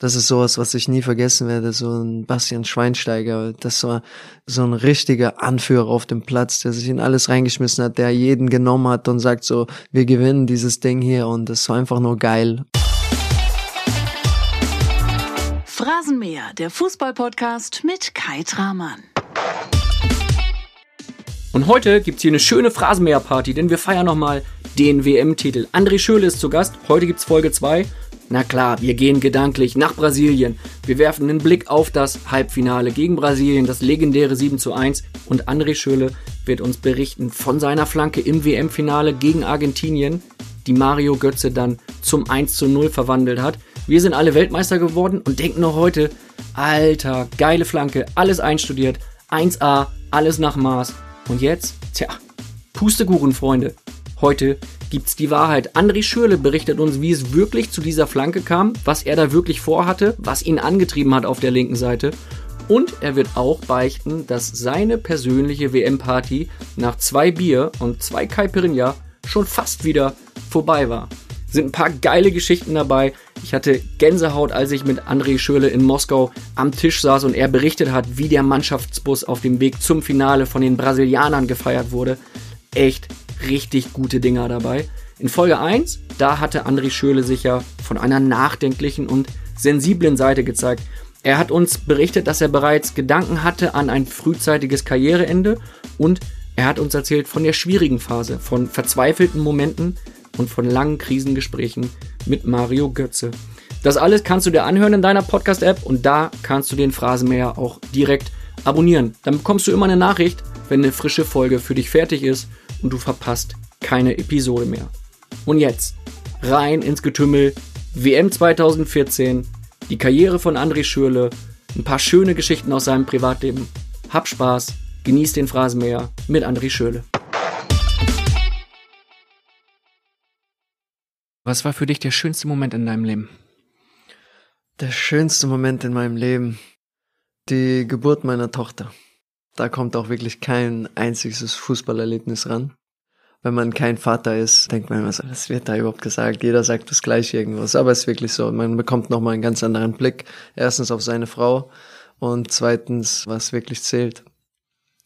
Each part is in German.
Das ist sowas, was ich nie vergessen werde, so ein Bastian Schweinsteiger. Das war so ein richtiger Anführer auf dem Platz, der sich in alles reingeschmissen hat, der jeden genommen hat und sagt so, wir gewinnen dieses Ding hier und das war einfach nur geil. Phrasenmäher, der Fußballpodcast mit Kai Tramann. Und heute gibt's hier eine schöne Phrasenmäher-Party, denn wir feiern nochmal den WM-Titel. André Schöle ist zu Gast. Heute gibt's Folge 2 na klar, wir gehen gedanklich nach Brasilien. Wir werfen einen Blick auf das Halbfinale gegen Brasilien, das legendäre 7 zu 1. Und André Schöle wird uns berichten von seiner Flanke im WM-Finale gegen Argentinien, die Mario Götze dann zum 1 zu 0 verwandelt hat. Wir sind alle Weltmeister geworden und denken noch heute, alter, geile Flanke, alles einstudiert, 1A, alles nach Maß. Und jetzt, tja, Pustekuchen, Freunde. Heute gibt's die Wahrheit. André Schürle berichtet uns, wie es wirklich zu dieser Flanke kam, was er da wirklich vorhatte, was ihn angetrieben hat auf der linken Seite. Und er wird auch beichten, dass seine persönliche WM-Party nach zwei Bier und zwei Caipirinha schon fast wieder vorbei war. Sind ein paar geile Geschichten dabei. Ich hatte Gänsehaut, als ich mit André Schürle in Moskau am Tisch saß und er berichtet hat, wie der Mannschaftsbus auf dem Weg zum Finale von den Brasilianern gefeiert wurde. Echt richtig gute Dinger dabei. In Folge 1, da hatte André Schöle sich ja von einer nachdenklichen und sensiblen Seite gezeigt. Er hat uns berichtet, dass er bereits Gedanken hatte an ein frühzeitiges Karriereende und er hat uns erzählt von der schwierigen Phase, von verzweifelten Momenten und von langen Krisengesprächen mit Mario Götze. Das alles kannst du dir anhören in deiner Podcast-App und da kannst du den Phrasenmäher auch direkt abonnieren. Dann bekommst du immer eine Nachricht, wenn eine frische Folge für dich fertig ist und du verpasst keine Episode mehr. Und jetzt rein ins Getümmel WM 2014, die Karriere von André Schürle, ein paar schöne Geschichten aus seinem Privatleben. Hab Spaß, genieß den Phrasenmäher mit André Schürle. Was war für dich der schönste Moment in deinem Leben? Der schönste Moment in meinem Leben, die Geburt meiner Tochter. Da kommt auch wirklich kein einziges Fußballerlebnis ran. Wenn man kein Vater ist, denkt man immer so, was wird da überhaupt gesagt? Jeder sagt das gleiche irgendwas. Aber es ist wirklich so. Man bekommt nochmal einen ganz anderen Blick. Erstens auf seine Frau und zweitens, was wirklich zählt.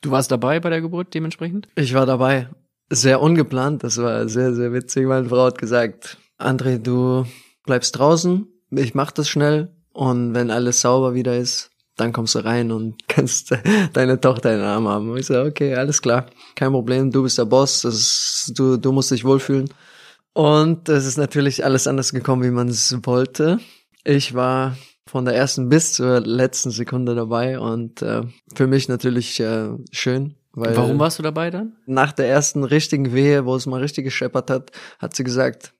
Du warst dabei bei der Geburt dementsprechend? Ich war dabei. Sehr ungeplant. Das war sehr, sehr witzig. Meine Frau hat gesagt, André, du bleibst draußen. Ich mach das schnell. Und wenn alles sauber wieder ist, dann kommst du rein und kannst deine Tochter in den Arm haben. Und ich so, okay, alles klar, kein Problem, du bist der Boss, ist, du, du musst dich wohlfühlen. Und es ist natürlich alles anders gekommen, wie man es wollte. Ich war von der ersten bis zur letzten Sekunde dabei und äh, für mich natürlich äh, schön. Weil Warum warst du dabei dann? Nach der ersten richtigen Wehe, wo es mal richtig gescheppert hat, hat sie gesagt,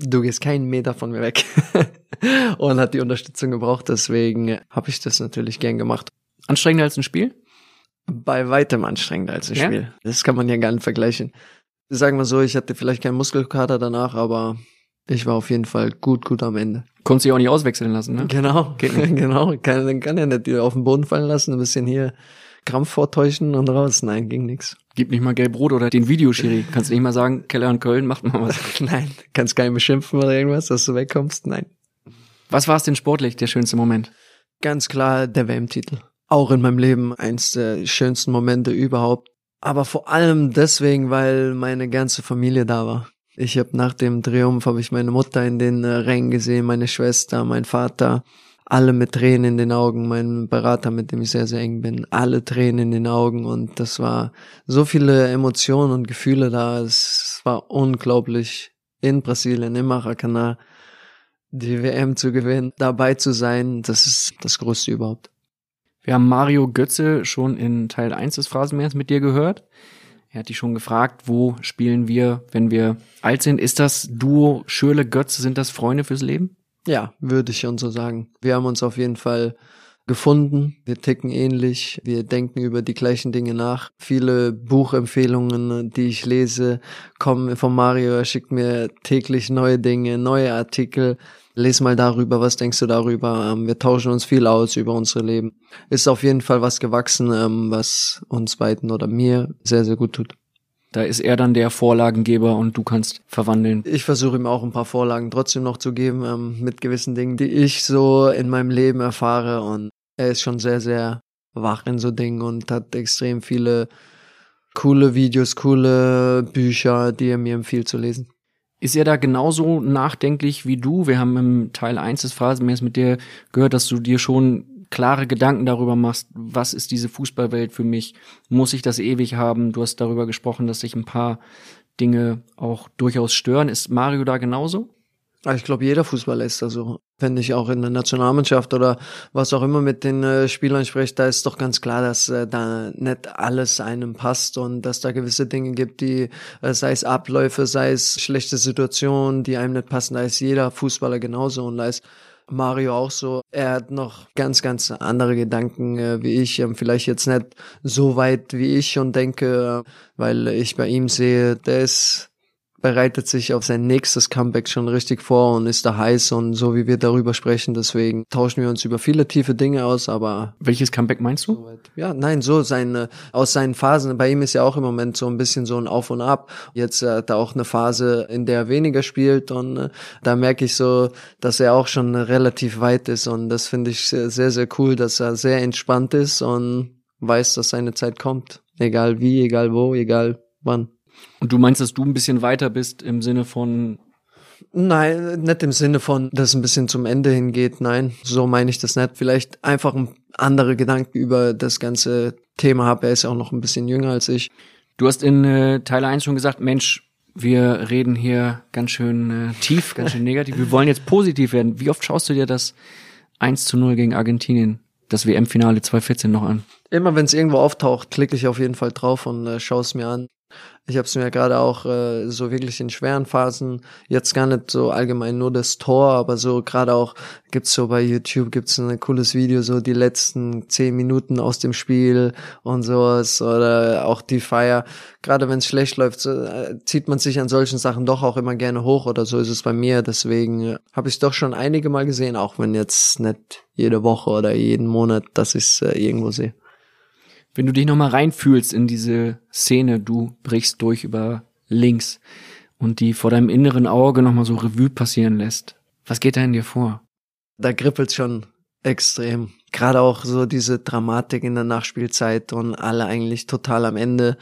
du gehst keinen Meter von mir weg. und hat die Unterstützung gebraucht, deswegen habe ich das natürlich gern gemacht. Anstrengender als ein Spiel? Bei weitem anstrengender als ein ja? Spiel. Das kann man ja gar nicht vergleichen. Sagen wir so, ich hatte vielleicht keinen Muskelkater danach, aber ich war auf jeden Fall gut, gut am Ende. Konntest du auch nicht auswechseln lassen, ne? Genau, genau. Kann, kann ja nicht auf den Boden fallen lassen, ein bisschen hier Krampf vortäuschen und raus. Nein, ging nix. Gib nicht mal gelb-rot oder den Videoschiri. Kannst du nicht mal sagen, Keller und Köln, macht mal was. Nein, kannst keinen beschimpfen oder irgendwas, dass du wegkommst. Nein. Was war es denn sportlich, der schönste Moment? Ganz klar der WM-Titel. Auch in meinem Leben eins der schönsten Momente überhaupt. Aber vor allem deswegen, weil meine ganze Familie da war. Ich habe nach dem Triumph habe ich meine Mutter in den Rängen gesehen, meine Schwester, mein Vater, alle mit Tränen in den Augen, mein Berater, mit dem ich sehr, sehr eng bin, alle Tränen in den Augen und das war so viele Emotionen und Gefühle da. Es war unglaublich in Brasilien, im Maracanã, die WM zu gewinnen, dabei zu sein, das ist das Größte überhaupt. Wir haben Mario Götze schon in Teil 1 des Phrasenmeers mit dir gehört. Er hat dich schon gefragt, wo spielen wir, wenn wir alt sind? Ist das Duo Schürle Götze, sind das Freunde fürs Leben? Ja, würde ich schon so sagen. Wir haben uns auf jeden Fall gefunden. Wir ticken ähnlich. Wir denken über die gleichen Dinge nach. Viele Buchempfehlungen, die ich lese, kommen von Mario. Er schickt mir täglich neue Dinge, neue Artikel. Les mal darüber, was denkst du darüber? Ähm, wir tauschen uns viel aus über unsere Leben. Ist auf jeden Fall was gewachsen, ähm, was uns beiden oder mir sehr, sehr gut tut. Da ist er dann der Vorlagengeber und du kannst verwandeln. Ich versuche ihm auch ein paar Vorlagen trotzdem noch zu geben ähm, mit gewissen Dingen, die ich so in meinem Leben erfahre. Und er ist schon sehr, sehr wach in so Dingen und hat extrem viele coole Videos, coole Bücher, die er mir empfiehlt zu lesen. Ist er da genauso nachdenklich wie du? Wir haben im Teil 1 des Phrasenmeers mit dir gehört, dass du dir schon klare Gedanken darüber machst, was ist diese Fußballwelt für mich? Muss ich das ewig haben? Du hast darüber gesprochen, dass sich ein paar Dinge auch durchaus stören. Ist Mario da genauso? Ich glaube, jeder Fußballer ist da so. Wenn ich auch in der Nationalmannschaft oder was auch immer mit den äh, Spielern spreche, da ist doch ganz klar, dass äh, da nicht alles einem passt und dass da gewisse Dinge gibt, die, äh, sei es Abläufe, sei es schlechte Situationen, die einem nicht passen. Da ist jeder Fußballer genauso und da ist Mario auch so. Er hat noch ganz, ganz andere Gedanken äh, wie ich. Ähm, vielleicht jetzt nicht so weit wie ich und denke, weil ich bei ihm sehe, der ist bereitet sich auf sein nächstes Comeback schon richtig vor und ist da heiß und so wie wir darüber sprechen, deswegen tauschen wir uns über viele tiefe Dinge aus, aber welches Comeback meinst du? Ja, nein, so seine aus seinen Phasen. Bei ihm ist ja auch im Moment so ein bisschen so ein Auf und Ab. Jetzt äh, hat er auch eine Phase, in der er weniger spielt und äh, da merke ich so, dass er auch schon relativ weit ist und das finde ich sehr, sehr cool, dass er sehr entspannt ist und weiß, dass seine Zeit kommt, egal wie, egal wo, egal wann. Und du meinst, dass du ein bisschen weiter bist im Sinne von Nein, nicht im Sinne von, dass es ein bisschen zum Ende hingeht. Nein, so meine ich das nicht. Vielleicht einfach andere Gedanken über das ganze Thema habe. Er ist ja auch noch ein bisschen jünger als ich. Du hast in äh, Teil 1 schon gesagt, Mensch, wir reden hier ganz schön äh, tief, ganz schön negativ. Wir wollen jetzt positiv werden. Wie oft schaust du dir das 1 zu 0 gegen Argentinien, das WM-Finale 2014 noch an? Immer wenn es irgendwo auftaucht, klicke ich auf jeden Fall drauf und äh, schaue es mir an. Ich habe es mir gerade auch äh, so wirklich in schweren Phasen, jetzt gar nicht so allgemein nur das Tor, aber so gerade auch gibt's so bei YouTube gibt's ein cooles Video, so die letzten zehn Minuten aus dem Spiel und sowas oder auch die Feier. Gerade wenn es schlecht läuft, so, äh, zieht man sich an solchen Sachen doch auch immer gerne hoch oder so ist es bei mir. Deswegen äh, habe ich doch schon einige Mal gesehen, auch wenn jetzt nicht jede Woche oder jeden Monat, dass ich äh, irgendwo sehe wenn du dich nochmal reinfühlst in diese Szene, du brichst durch über links und die vor deinem inneren Auge nochmal so Revue passieren lässt, was geht da in dir vor? Da kribbelt schon extrem gerade auch so diese Dramatik in der Nachspielzeit und alle eigentlich total am Ende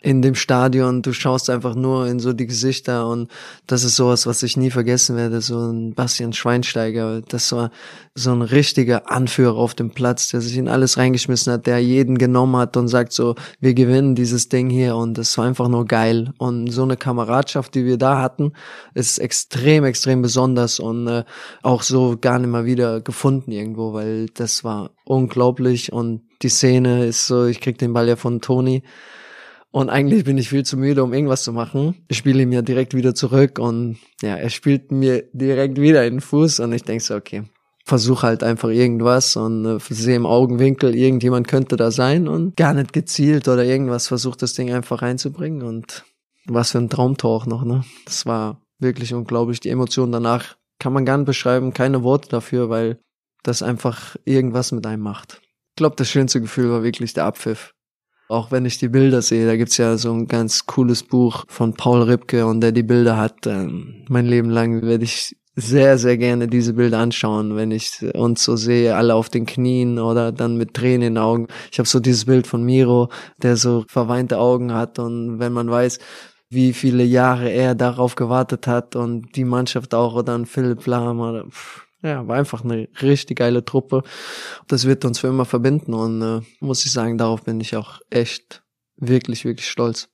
in dem Stadion. Du schaust einfach nur in so die Gesichter und das ist sowas, was ich nie vergessen werde. So ein Bastian Schweinsteiger, das war so ein richtiger Anführer auf dem Platz, der sich in alles reingeschmissen hat, der jeden genommen hat und sagt so, wir gewinnen dieses Ding hier und das war einfach nur geil. Und so eine Kameradschaft, die wir da hatten, ist extrem, extrem besonders und äh, auch so gar nicht mal wieder gefunden irgendwo, weil das war war unglaublich und die Szene ist so, ich krieg den Ball ja von Toni und eigentlich bin ich viel zu müde, um irgendwas zu machen. Ich spiele ihm ja direkt wieder zurück und ja, er spielt mir direkt wieder in den Fuß und ich denk so, okay, versuche halt einfach irgendwas und äh, sehe im Augenwinkel, irgendjemand könnte da sein und gar nicht gezielt oder irgendwas versucht das Ding einfach reinzubringen und was für ein Traumtor auch noch, ne? Das war wirklich unglaublich. Die Emotionen danach kann man gar nicht beschreiben, keine Worte dafür, weil das einfach irgendwas mit einem macht. Ich glaube, das schönste Gefühl war wirklich der Abpfiff. Auch wenn ich die Bilder sehe, da gibt's ja so ein ganz cooles Buch von Paul Ripke und der die Bilder hat. Ähm, mein Leben lang werde ich sehr, sehr gerne diese Bilder anschauen, wenn ich uns so sehe, alle auf den Knien oder dann mit Tränen in den Augen. Ich habe so dieses Bild von Miro, der so verweinte Augen hat und wenn man weiß, wie viele Jahre er darauf gewartet hat und die Mannschaft auch oder dann Philipp Lahm oder pff, ja, war einfach eine richtig geile Truppe. Das wird uns für immer verbinden und äh, muss ich sagen, darauf bin ich auch echt wirklich, wirklich stolz.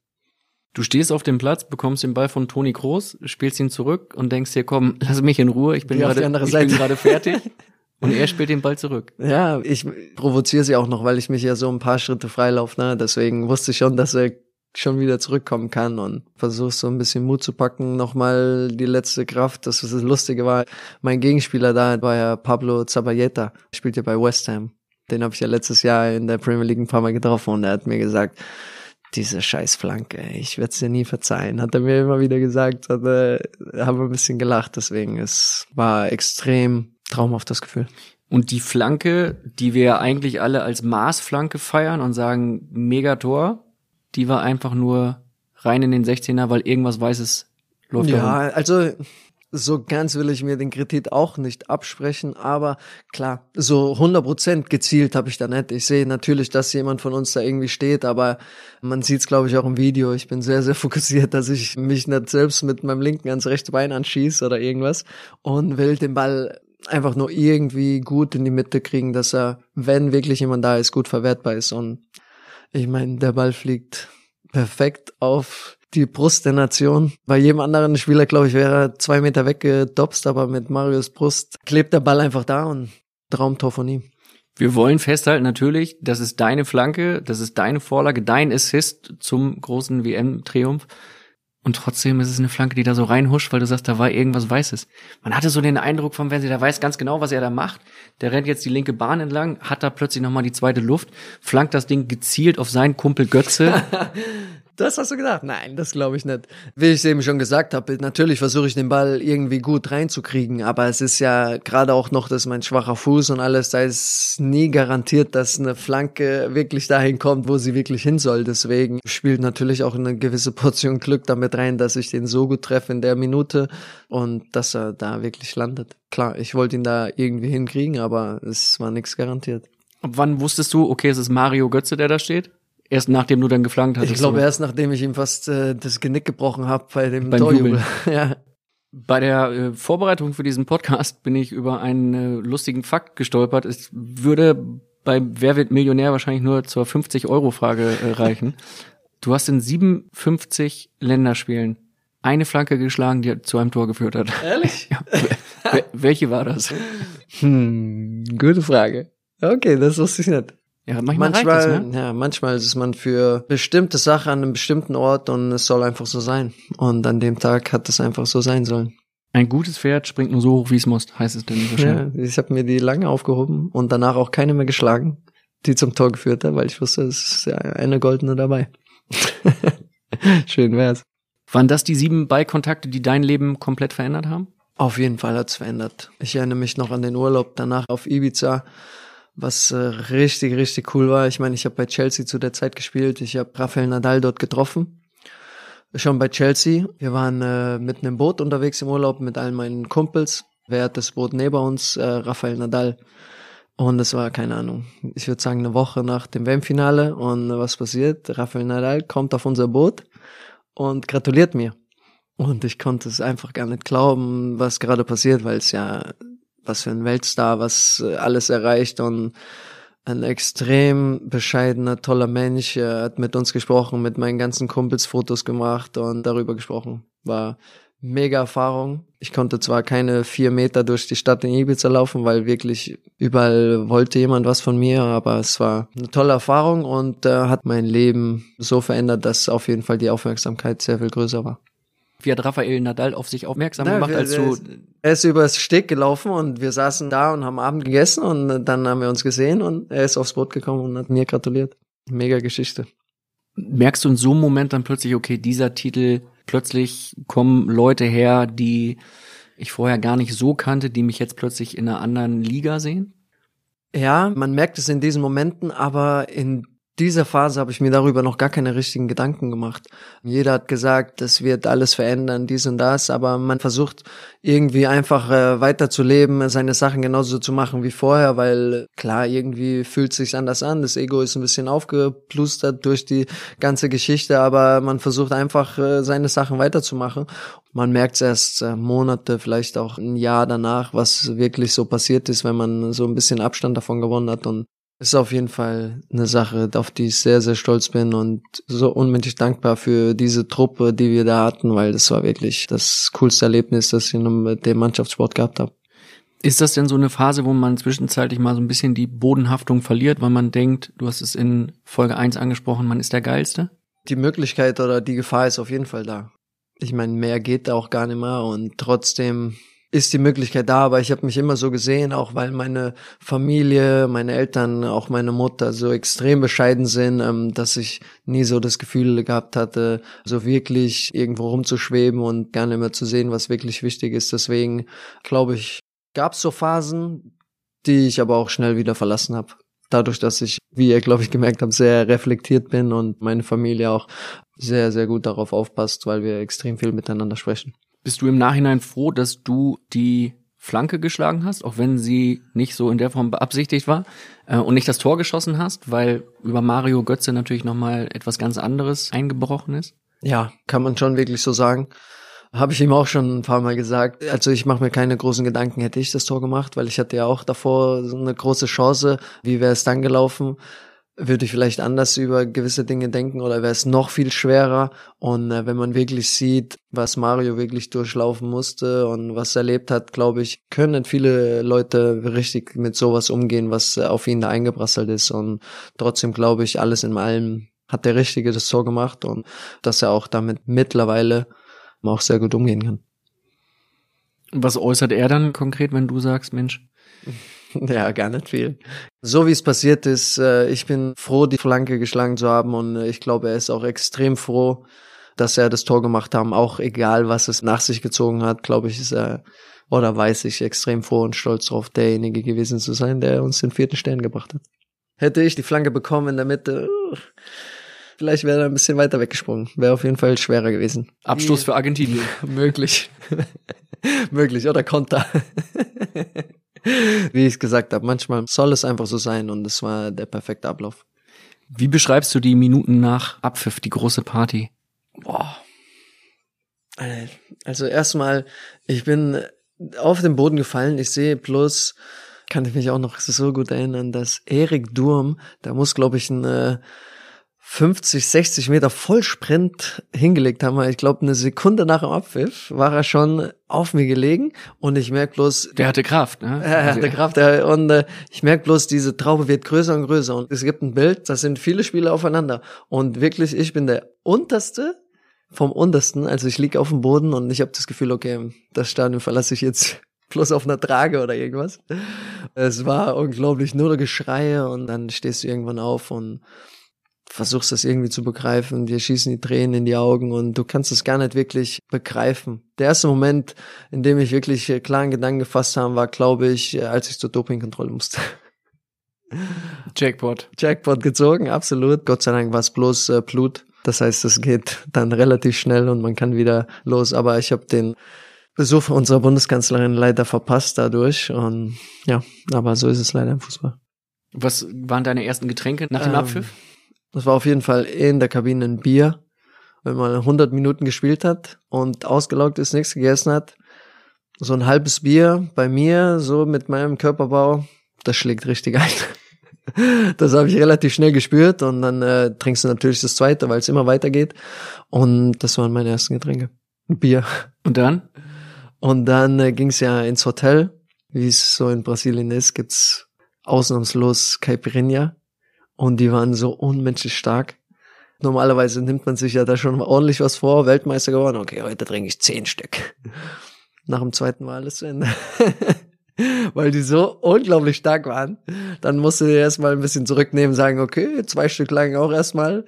Du stehst auf dem Platz, bekommst den Ball von Toni Groß, spielst ihn zurück und denkst dir, komm, lass mich in Ruhe, ich bin gerade ich bin gerade fertig. Und er spielt den Ball zurück. Ja, ich provoziere sie auch noch, weil ich mich ja so ein paar Schritte freilaufe. Ne? Deswegen wusste ich schon, dass er schon wieder zurückkommen kann und versuchst so ein bisschen Mut zu packen, nochmal die letzte Kraft. Das, was das Lustige war, mein Gegenspieler da war ja Pablo Zabayeta, spielt ja bei West Ham. Den habe ich ja letztes Jahr in der Premier League ein paar Mal getroffen und er hat mir gesagt, diese scheiß Flanke, ich werde es dir nie verzeihen, hat er mir immer wieder gesagt, hat, äh, haben wir ein bisschen gelacht, deswegen es war extrem traumhaft das Gefühl. Und die Flanke, die wir eigentlich alle als Maßflanke feiern und sagen Megator, die war einfach nur rein in den 16er, weil irgendwas Weißes läuft Ja, darum. also so ganz will ich mir den Kredit auch nicht absprechen, aber klar, so 100% gezielt habe ich da nicht. Ich sehe natürlich, dass jemand von uns da irgendwie steht, aber man sieht es, glaube ich, auch im Video. Ich bin sehr, sehr fokussiert, dass ich mich nicht selbst mit meinem linken ans rechte Bein anschieße oder irgendwas und will den Ball einfach nur irgendwie gut in die Mitte kriegen, dass er, wenn wirklich jemand da ist, gut verwertbar ist. Und ich meine, der Ball fliegt perfekt auf die Brust der Nation. Bei jedem anderen Spieler, glaube ich, wäre er zwei Meter weggedopst, aber mit Marius Brust klebt der Ball einfach da und Traumtor von ihm. Wir wollen festhalten natürlich, das ist deine Flanke, das ist deine Vorlage, dein Assist zum großen WM-Triumph. Und trotzdem ist es eine Flanke, die da so reinhuscht, weil du sagst, da war irgendwas Weißes. Man hatte so den Eindruck vom Fernseher, der weiß ganz genau, was er da macht. Der rennt jetzt die linke Bahn entlang, hat da plötzlich nochmal die zweite Luft, flankt das Ding gezielt auf seinen Kumpel Götze. Das hast du gedacht? Nein, das glaube ich nicht. Wie ich es eben schon gesagt habe, natürlich versuche ich den Ball irgendwie gut reinzukriegen, aber es ist ja gerade auch noch, dass mein schwacher Fuß und alles, da ist nie garantiert, dass eine Flanke wirklich dahin kommt, wo sie wirklich hin soll. Deswegen spielt natürlich auch eine gewisse Portion Glück damit rein, dass ich den so gut treffe in der Minute und dass er da wirklich landet. Klar, ich wollte ihn da irgendwie hinkriegen, aber es war nichts garantiert. Ab wann wusstest du, okay, es ist Mario Götze, der da steht? Erst nachdem du dann geflankt hattest. Ich glaube erst nachdem ich ihm fast äh, das Genick gebrochen habe bei dem Beim Torjubel. Ja. Bei der äh, Vorbereitung für diesen Podcast bin ich über einen äh, lustigen Fakt gestolpert. Es würde bei Wer wird Millionär wahrscheinlich nur zur 50-Euro-Frage äh, reichen. Du hast in 57 Länderspielen eine Flanke geschlagen, die zu einem Tor geführt hat. Ehrlich? Ja. Wel- welche war das? Hm, gute Frage. Okay, das wusste ich nicht. Ja, manchmal, Manchmal, es, ne? ja, manchmal ist man für bestimmte Sachen an einem bestimmten Ort und es soll einfach so sein. Und an dem Tag hat es einfach so sein sollen. Ein gutes Pferd springt nur so hoch, wie es muss, heißt es denn so schön. Ja, ich habe mir die lange aufgehoben und danach auch keine mehr geschlagen, die zum Tor geführt hat, weil ich wusste, es ist ja eine goldene dabei. Schön wär's. Waren das die sieben Ballkontakte, die dein Leben komplett verändert haben? Auf jeden Fall hat's verändert. Ich erinnere mich noch an den Urlaub danach auf Ibiza, was äh, richtig, richtig cool war. Ich meine, ich habe bei Chelsea zu der Zeit gespielt. Ich habe Rafael Nadal dort getroffen. Schon bei Chelsea. Wir waren äh, mit einem Boot unterwegs im Urlaub mit allen meinen Kumpels. Wer hat das Boot neben uns? Äh, Rafael Nadal. Und es war, keine Ahnung, ich würde sagen, eine Woche nach dem WM-Finale. Und äh, was passiert? Rafael Nadal kommt auf unser Boot und gratuliert mir. Und ich konnte es einfach gar nicht glauben, was gerade passiert, weil es ja, was für ein Weltstar, was äh, alles erreicht und ein extrem bescheidener, toller Mensch, er hat mit uns gesprochen, mit meinen ganzen Kumpels Fotos gemacht und darüber gesprochen. War mega Erfahrung. Ich konnte zwar keine vier Meter durch die Stadt in Ibiza laufen, weil wirklich überall wollte jemand was von mir, aber es war eine tolle Erfahrung und äh, hat mein Leben so verändert, dass auf jeden Fall die Aufmerksamkeit sehr viel größer war. Wie hat Rafael Nadal auf sich aufmerksam Na, gemacht, wir- als du Er ist übers Steg gelaufen und wir saßen da und haben Abend gegessen und dann haben wir uns gesehen und er ist aufs Boot gekommen und hat mir gratuliert. Mega Geschichte. merkst du in so einem Moment dann plötzlich, okay, dieser Titel, plötzlich kommen Leute her, die ich vorher gar nicht so kannte, die mich jetzt plötzlich in einer anderen Liga sehen? Ja, man merkt es in diesen Momenten, aber in dieser Phase habe ich mir darüber noch gar keine richtigen Gedanken gemacht. Jeder hat gesagt, das wird alles verändern, dies und das, aber man versucht irgendwie einfach äh, weiterzuleben, seine Sachen genauso zu machen wie vorher, weil klar, irgendwie fühlt sich anders an. Das Ego ist ein bisschen aufgeplustert durch die ganze Geschichte, aber man versucht einfach äh, seine Sachen weiterzumachen. Man merkt es erst äh, Monate, vielleicht auch ein Jahr danach, was wirklich so passiert ist, wenn man so ein bisschen Abstand davon gewonnen hat und ist auf jeden Fall eine Sache, auf die ich sehr, sehr stolz bin und so unendlich dankbar für diese Truppe, die wir da hatten, weil das war wirklich das coolste Erlebnis, das ich in dem Mannschaftssport gehabt habe. Ist das denn so eine Phase, wo man zwischenzeitlich mal so ein bisschen die Bodenhaftung verliert, weil man denkt, du hast es in Folge 1 angesprochen, man ist der Geilste? Die Möglichkeit oder die Gefahr ist auf jeden Fall da. Ich meine, mehr geht da auch gar nicht mehr und trotzdem ist die Möglichkeit da, aber ich habe mich immer so gesehen, auch weil meine Familie, meine Eltern, auch meine Mutter so extrem bescheiden sind, ähm, dass ich nie so das Gefühl gehabt hatte, so wirklich irgendwo rumzuschweben und gar nicht mehr zu sehen, was wirklich wichtig ist. Deswegen glaube ich, gab es so Phasen, die ich aber auch schnell wieder verlassen habe. dadurch, dass ich, wie ihr glaube ich gemerkt habt, sehr reflektiert bin und meine Familie auch sehr, sehr gut darauf aufpasst, weil wir extrem viel miteinander sprechen. Bist du im Nachhinein froh, dass du die Flanke geschlagen hast, auch wenn sie nicht so in der Form beabsichtigt war äh, und nicht das Tor geschossen hast, weil über Mario Götze natürlich nochmal etwas ganz anderes eingebrochen ist? Ja, kann man schon wirklich so sagen. Habe ich ihm auch schon ein paar Mal gesagt. Also ich mache mir keine großen Gedanken, hätte ich das Tor gemacht, weil ich hatte ja auch davor so eine große Chance. Wie wäre es dann gelaufen? Würde ich vielleicht anders über gewisse Dinge denken oder wäre es noch viel schwerer? Und äh, wenn man wirklich sieht, was Mario wirklich durchlaufen musste und was er erlebt hat, glaube ich, können viele Leute richtig mit sowas umgehen, was äh, auf ihn da eingeprasselt ist. Und trotzdem glaube ich, alles in allem hat der Richtige das Tor gemacht und dass er auch damit mittlerweile auch sehr gut umgehen kann. Was äußert er dann konkret, wenn du sagst, Mensch? Ja, gar nicht viel. So wie es passiert ist, äh, ich bin froh, die Flanke geschlagen zu haben und äh, ich glaube, er ist auch extrem froh, dass er das Tor gemacht haben. Auch egal, was es nach sich gezogen hat, glaube ich, ist er oder weiß ich extrem froh und stolz darauf, derjenige gewesen zu sein, der uns den vierten Stern gebracht hat. Hätte ich die Flanke bekommen in der Mitte, Vielleicht wäre er ein bisschen weiter weggesprungen. Wäre auf jeden Fall schwerer gewesen. Abstoß für Argentinien. Möglich. Möglich. Oder Konter. Wie ich es gesagt habe, manchmal soll es einfach so sein und es war der perfekte Ablauf. Wie beschreibst du die Minuten nach Abpfiff, die große Party? Boah. Also erstmal, ich bin auf den Boden gefallen. Ich sehe bloß, kann ich mich auch noch so gut erinnern, dass Erik Durm, da muss glaube ich ein äh, 50, 60 Meter Vollsprint hingelegt haben. Ich glaube, eine Sekunde nach dem Abpfiff war er schon auf mir gelegen und ich merk bloß... Der hatte Kraft, ne? Er hatte Kraft und äh, ich merk bloß, diese Traube wird größer und größer und es gibt ein Bild, das sind viele Spieler aufeinander und wirklich, ich bin der unterste vom untersten, also ich lieg auf dem Boden und ich habe das Gefühl, okay, das Stadion verlasse ich jetzt bloß auf einer Trage oder irgendwas. Es war unglaublich, nur Geschreie und dann stehst du irgendwann auf und versuchst das irgendwie zu begreifen, dir schießen die Tränen in die Augen und du kannst es gar nicht wirklich begreifen. Der erste Moment, in dem ich wirklich klaren Gedanken gefasst habe, war, glaube ich, als ich zur Dopingkontrolle musste. Jackpot. Jackpot gezogen, absolut. Gott sei Dank war es bloß äh, Blut. Das heißt, es geht dann relativ schnell und man kann wieder los. Aber ich habe den Besuch unserer Bundeskanzlerin leider verpasst dadurch. Und ja, aber so ist es leider im Fußball. Was waren deine ersten Getränke nach dem ähm, Abpfiff? Das war auf jeden Fall in der Kabine ein Bier. Wenn man 100 Minuten gespielt hat und ausgelaugt ist, nichts gegessen hat, so ein halbes Bier bei mir, so mit meinem Körperbau, das schlägt richtig ein. das habe ich relativ schnell gespürt und dann äh, trinkst du natürlich das zweite, weil es immer weitergeht. Und das waren meine ersten Getränke. Ein Bier. Und dann? Und dann äh, ging es ja ins Hotel, wie es so in Brasilien ist, gibt's ausnahmslos Caipirinha. Und die waren so unmenschlich stark. Normalerweise nimmt man sich ja da schon ordentlich was vor, Weltmeister geworden. Okay, heute trinke ich zehn Stück. Nach dem zweiten Mal alles zu Ende. Weil die so unglaublich stark waren. Dann musste ich erstmal ein bisschen zurücknehmen, sagen, okay, zwei Stück lang auch erstmal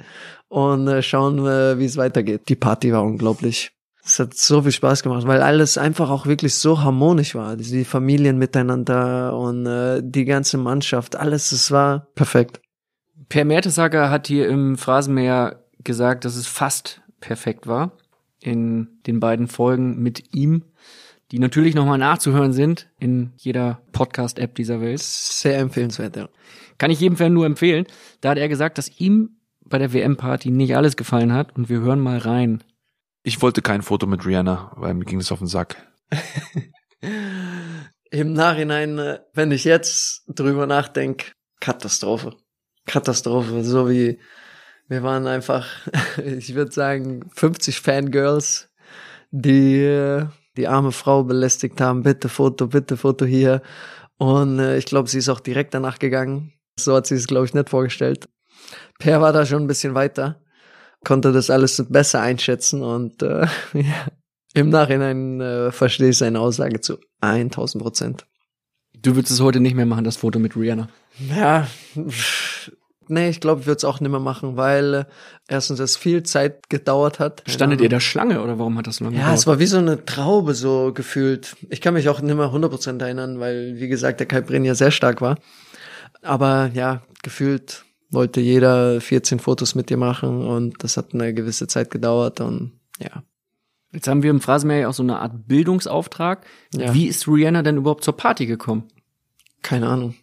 und äh, schauen, äh, wie es weitergeht. Die Party war unglaublich. Es hat so viel Spaß gemacht, weil alles einfach auch wirklich so harmonisch war. Die Familien miteinander und äh, die ganze Mannschaft, alles, es war perfekt. Per Mertesacker hat hier im Phrasenmäher gesagt, dass es fast perfekt war in den beiden Folgen mit ihm, die natürlich nochmal nachzuhören sind in jeder Podcast-App dieser Welt. Sehr empfehlenswert, ja. Kann ich jedem Fan nur empfehlen. Da hat er gesagt, dass ihm bei der WM-Party nicht alles gefallen hat und wir hören mal rein. Ich wollte kein Foto mit Rihanna, weil mir ging es auf den Sack. Im Nachhinein, äh, wenn ich jetzt drüber nachdenke, Katastrophe. Katastrophe, so wie wir waren einfach, ich würde sagen, 50 Fangirls, die die arme Frau belästigt haben, bitte Foto, bitte Foto hier. Und äh, ich glaube, sie ist auch direkt danach gegangen. So hat sie es, glaube ich, nicht vorgestellt. Per war da schon ein bisschen weiter, konnte das alles besser einschätzen und äh, ja, im Nachhinein äh, verstehe ich seine Aussage zu 1000 Prozent. Du würdest es heute nicht mehr machen, das Foto mit Rihanna. Ja, nee, ich glaube, ich würde es auch nicht mehr machen, weil äh, erstens es viel Zeit gedauert hat. Standet ihr da Schlange oder warum hat das so lange Ja, gedauert? es war wie so eine Traube so gefühlt. Ich kann mich auch nicht mehr 100% erinnern, weil, wie gesagt, der Kalbrin ja sehr stark war. Aber ja, gefühlt wollte jeder 14 Fotos mit dir machen und das hat eine gewisse Zeit gedauert und ja. Jetzt haben wir im Phrasenmeer ja auch so eine Art Bildungsauftrag. Ja. Wie ist Rihanna denn überhaupt zur Party gekommen? Keine Ahnung.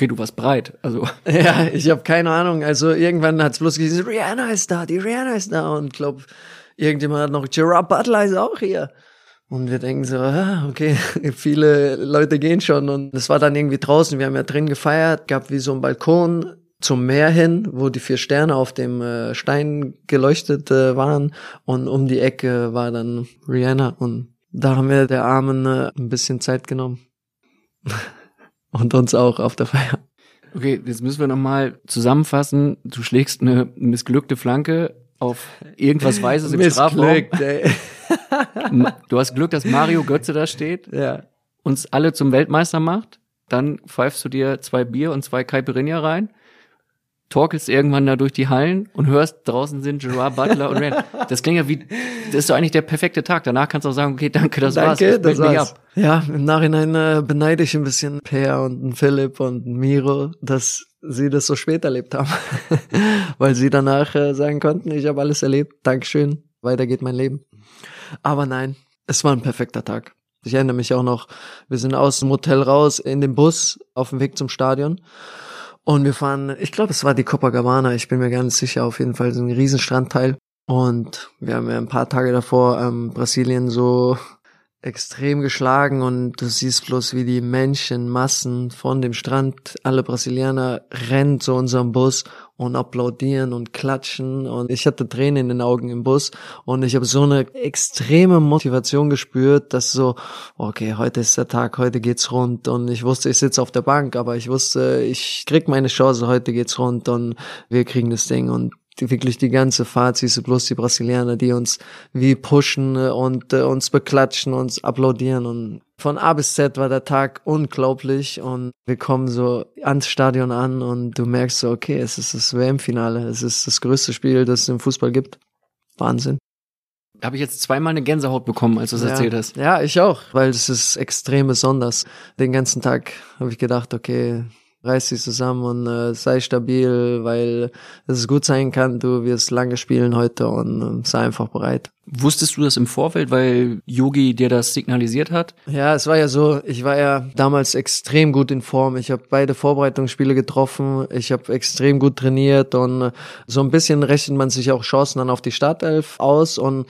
Okay, du warst breit. Also Ja, ich habe keine Ahnung. Also irgendwann hat's bloß gesagt, Rihanna ist da, die Rihanna ist da und glaub, irgendjemand hat noch, Gerard Butler ist auch hier. Und wir denken so, ah, okay, viele Leute gehen schon und es war dann irgendwie draußen, wir haben ja drin gefeiert, gab wie so ein Balkon zum Meer hin, wo die vier Sterne auf dem äh, Stein geleuchtet äh, waren und um die Ecke war dann Rihanna und da haben wir der Armen äh, ein bisschen Zeit genommen. und uns auch auf der Feier. Okay, jetzt müssen wir nochmal zusammenfassen. Du schlägst eine missglückte Flanke auf irgendwas Weißes im Strafraum. Ey. Du hast Glück, dass Mario Götze da steht, ja. uns alle zum Weltmeister macht. Dann pfeifst du dir zwei Bier und zwei Caipirinha rein, torkelst irgendwann da durch die Hallen und hörst, draußen sind Gerard Butler und Rand. Das klingt ja wie, das ist doch eigentlich der perfekte Tag. Danach kannst du auch sagen, okay, danke, das war's. Danke, Ich das war's. Ja, im Nachhinein äh, beneide ich ein bisschen Per und einen Philipp und einen Miro, dass sie das so spät erlebt haben. Weil sie danach äh, sagen konnten, ich habe alles erlebt, Dankeschön, weiter geht mein Leben. Aber nein, es war ein perfekter Tag. Ich erinnere mich auch noch, wir sind aus dem Hotel raus in den Bus auf dem Weg zum Stadion. Und wir fahren, ich glaube, es war die Copacabana, ich bin mir gar nicht sicher, auf jeden Fall so ein riesen Strandteil. Und wir haben ja ein paar Tage davor ähm, Brasilien so extrem geschlagen und du siehst bloß, wie die Menschenmassen von dem Strand, alle Brasilianer rennen zu unserem Bus und applaudieren und klatschen. Und ich hatte Tränen in den Augen im Bus und ich habe so eine extreme Motivation gespürt, dass so, okay, heute ist der Tag, heute geht's rund. Und ich wusste, ich sitze auf der Bank, aber ich wusste, ich krieg meine Chance, heute geht's rund und wir kriegen das Ding. Und die, wirklich die ganze Fahrt siehst du bloß die Brasilianer, die uns wie pushen äh, und äh, uns beklatschen, uns applaudieren und von A bis Z war der Tag unglaublich und wir kommen so ans Stadion an und du merkst so, okay, es ist das WM-Finale, es ist das größte Spiel, das es im Fußball gibt. Wahnsinn. Habe ich jetzt zweimal eine Gänsehaut bekommen, als du es erzählt hast. Ja, ich auch, weil es ist extrem besonders. Den ganzen Tag habe ich gedacht, okay, reiß dich zusammen und äh, sei stabil, weil es gut sein kann, du wirst lange spielen heute und äh, sei einfach bereit. Wusstest du das im Vorfeld, weil Yogi dir das signalisiert hat? Ja, es war ja so, ich war ja damals extrem gut in Form. Ich habe beide Vorbereitungsspiele getroffen, ich habe extrem gut trainiert und äh, so ein bisschen rechnet man sich auch Chancen dann auf die Startelf aus und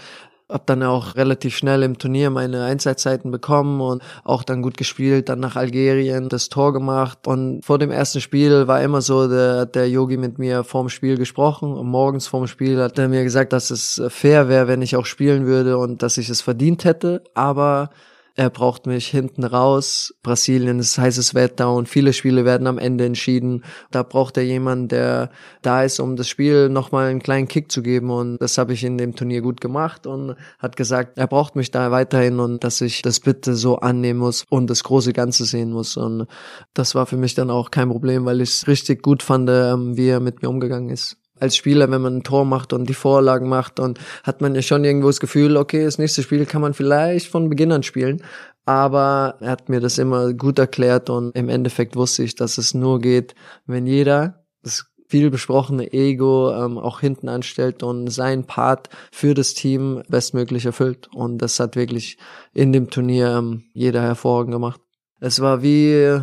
hab dann auch relativ schnell im Turnier meine Einsatzzeiten bekommen und auch dann gut gespielt, dann nach Algerien das Tor gemacht. Und vor dem ersten Spiel war immer so, der, der Yogi mit mir vorm Spiel gesprochen und morgens vorm Spiel hat er mir gesagt, dass es fair wäre, wenn ich auch spielen würde und dass ich es verdient hätte, aber er braucht mich hinten raus. Brasilien ist heißes Wetter und viele Spiele werden am Ende entschieden. Da braucht er jemanden, der da ist, um das Spiel nochmal einen kleinen Kick zu geben. Und das habe ich in dem Turnier gut gemacht und hat gesagt, er braucht mich da weiterhin und dass ich das bitte so annehmen muss und das große Ganze sehen muss. Und das war für mich dann auch kein Problem, weil ich es richtig gut fand, ähm, wie er mit mir umgegangen ist als Spieler, wenn man ein Tor macht und die Vorlagen macht und hat man ja schon irgendwo das Gefühl, okay, das nächste Spiel kann man vielleicht von Beginn an spielen. Aber er hat mir das immer gut erklärt und im Endeffekt wusste ich, dass es nur geht, wenn jeder das viel besprochene Ego ähm, auch hinten anstellt und seinen Part für das Team bestmöglich erfüllt. Und das hat wirklich in dem Turnier ähm, jeder hervorragend gemacht. Es war wie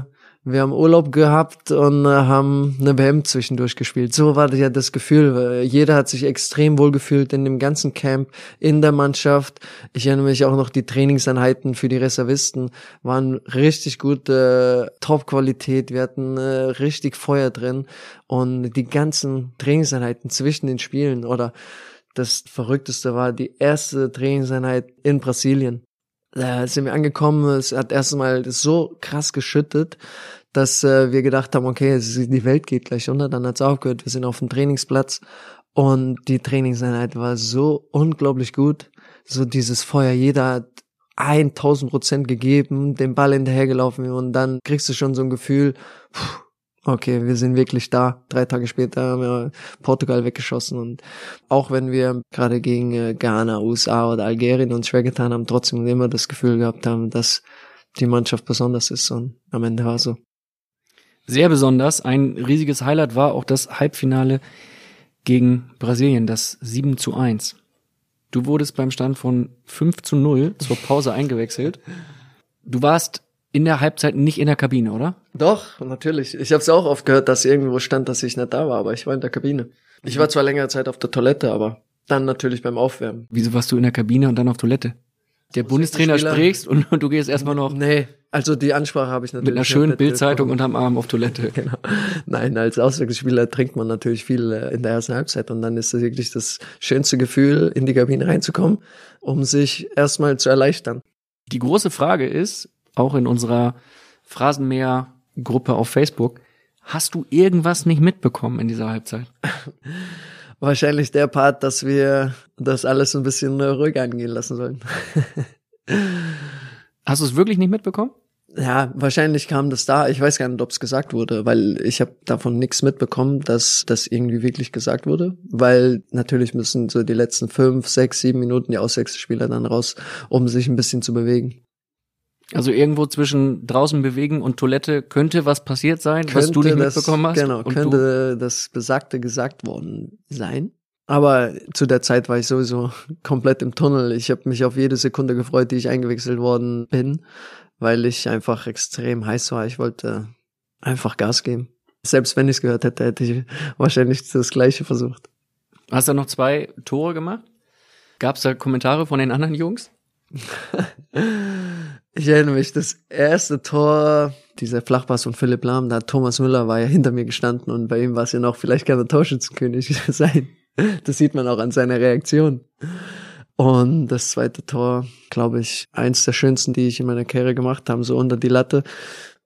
wir haben Urlaub gehabt und äh, haben eine WM zwischendurch gespielt. So war ja das Gefühl. Jeder hat sich extrem wohl gefühlt in dem ganzen Camp, in der Mannschaft. Ich erinnere mich auch noch, die Trainingseinheiten für die Reservisten waren richtig gute Top-Qualität. Wir hatten äh, richtig Feuer drin. Und die ganzen Trainingseinheiten zwischen den Spielen oder das Verrückteste war die erste Trainingseinheit in Brasilien da sind wir angekommen, es hat erstmal so krass geschüttet, dass äh, wir gedacht haben, okay, die Welt geht gleich unter, dann hat's aufgehört, wir sind auf dem Trainingsplatz und die Trainingseinheit war so unglaublich gut, so dieses Feuer, jeder hat 1000 Prozent gegeben, den Ball hinterhergelaufen und dann kriegst du schon so ein Gefühl, puh, okay, wir sind wirklich da. Drei Tage später haben wir Portugal weggeschossen und auch wenn wir gerade gegen äh, Ghana, USA oder Algerien uns schwer getan haben, trotzdem immer das Gefühl gehabt haben, dass die Mannschaft besonders ist und am Ende war so. Sehr besonders. Ein riesiges Highlight war auch das Halbfinale gegen Brasilien, das 7 zu 1. Du wurdest beim Stand von 5 zu 0 zur Pause eingewechselt. Du warst in der Halbzeit nicht in der Kabine, oder? Doch, natürlich. Ich habe es auch oft gehört, dass irgendwo stand, dass ich nicht da war, aber ich war in der Kabine. Ich war zwar längere Zeit auf der Toilette, aber dann natürlich beim Aufwärmen. Wieso warst du in der Kabine und dann auf Toilette? Der Bundestrainer sprichst und, und du gehst erstmal noch Nee, also die Ansprache habe ich natürlich mit einer schönen Bildzeitung unterm Arm auf Toilette. Genau. Nein, als Auswechselspieler trinkt man natürlich viel äh, in der ersten Halbzeit und dann ist es wirklich das schönste Gefühl, in die Kabine reinzukommen, um sich erstmal zu erleichtern. Die große Frage ist, auch in unserer Phrasenmäher-Gruppe auf Facebook, hast du irgendwas nicht mitbekommen in dieser Halbzeit? Wahrscheinlich der Part, dass wir das alles ein bisschen äh, ruhig angehen lassen sollen. Hast du es wirklich nicht mitbekommen? Ja, wahrscheinlich kam das da. Ich weiß gar nicht, ob es gesagt wurde, weil ich habe davon nichts mitbekommen, dass das irgendwie wirklich gesagt wurde. Weil natürlich müssen so die letzten fünf, sechs, sieben Minuten die Auswechselspieler dann raus, um sich ein bisschen zu bewegen. Also irgendwo zwischen draußen bewegen und Toilette könnte was passiert sein, was du nicht das, mitbekommen hast. Genau, und du, könnte das Besagte gesagt worden sein. Aber zu der Zeit war ich sowieso komplett im Tunnel. Ich habe mich auf jede Sekunde gefreut, die ich eingewechselt worden bin, weil ich einfach extrem heiß war. Ich wollte einfach Gas geben. Selbst wenn ich es gehört hätte, hätte ich wahrscheinlich das Gleiche versucht. hast du noch zwei Tore gemacht? Gab es da Kommentare von den anderen Jungs? Ich erinnere mich, das erste Tor, dieser Flachpass von Philipp Lahm, da Thomas Müller war ja hinter mir gestanden und bei ihm war es ja noch, vielleicht kann er Torschützenkönig sein. Das sieht man auch an seiner Reaktion. Und das zweite Tor, glaube ich, eins der schönsten, die ich in meiner Karriere gemacht habe, so unter die Latte.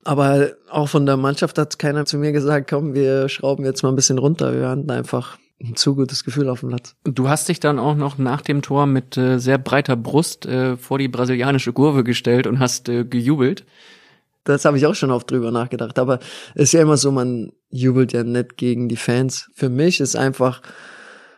Aber auch von der Mannschaft hat keiner zu mir gesagt, komm, wir schrauben jetzt mal ein bisschen runter. Wir hatten einfach ein zu gutes Gefühl auf dem Platz. Du hast dich dann auch noch nach dem Tor mit äh, sehr breiter Brust äh, vor die brasilianische Kurve gestellt und hast äh, gejubelt. Das habe ich auch schon oft drüber nachgedacht. Aber es ist ja immer so, man jubelt ja nicht gegen die Fans. Für mich ist einfach,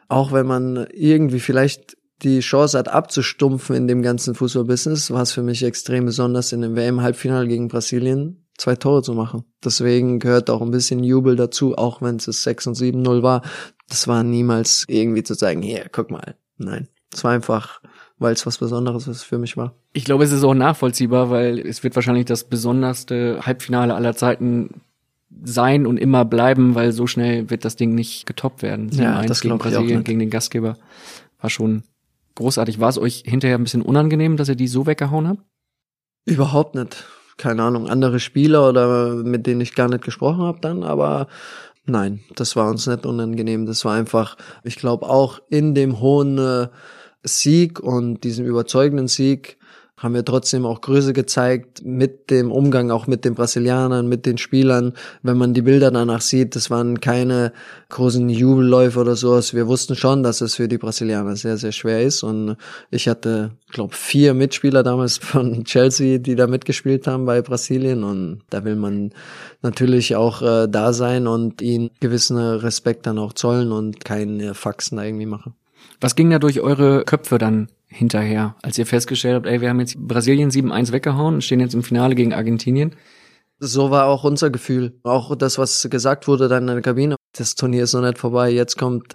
auch wenn man irgendwie vielleicht die Chance hat abzustumpfen in dem ganzen Fußballbusiness, war es für mich extrem besonders in dem WM-Halbfinale gegen Brasilien zwei Tore zu machen. Deswegen gehört auch ein bisschen Jubel dazu, auch wenn es 6 und 7-0 war. Das war niemals irgendwie zu sagen, hier, guck mal. Nein. Es war einfach, weil es was Besonderes ist für mich war. Ich glaube, es ist auch nachvollziehbar, weil es wird wahrscheinlich das besonderste Halbfinale aller Zeiten sein und immer bleiben, weil so schnell wird das Ding nicht getoppt werden. Ja, 7-1 das gegen glaub ich auch Brasilien, gegen den Gastgeber. War schon großartig. War es euch hinterher ein bisschen unangenehm, dass ihr die so weggehauen habt? Überhaupt nicht. Keine Ahnung, andere Spieler oder mit denen ich gar nicht gesprochen habe dann, aber nein, das war uns nicht unangenehm. Das war einfach, ich glaube auch in dem hohen äh, Sieg und diesem überzeugenden Sieg haben wir trotzdem auch Größe gezeigt mit dem Umgang auch mit den Brasilianern, mit den Spielern. Wenn man die Bilder danach sieht, das waren keine großen Jubelläufe oder sowas. Wir wussten schon, dass es für die Brasilianer sehr, sehr schwer ist. Und ich hatte, glaube vier Mitspieler damals von Chelsea, die da mitgespielt haben bei Brasilien. Und da will man natürlich auch äh, da sein und ihnen gewissen Respekt dann auch zollen und keine Faxen da irgendwie machen. Was ging da durch eure Köpfe dann hinterher, als ihr festgestellt habt, ey, wir haben jetzt Brasilien 7-1 weggehauen und stehen jetzt im Finale gegen Argentinien? So war auch unser Gefühl. Auch das, was gesagt wurde dann in der Kabine. Das Turnier ist noch nicht vorbei. Jetzt kommt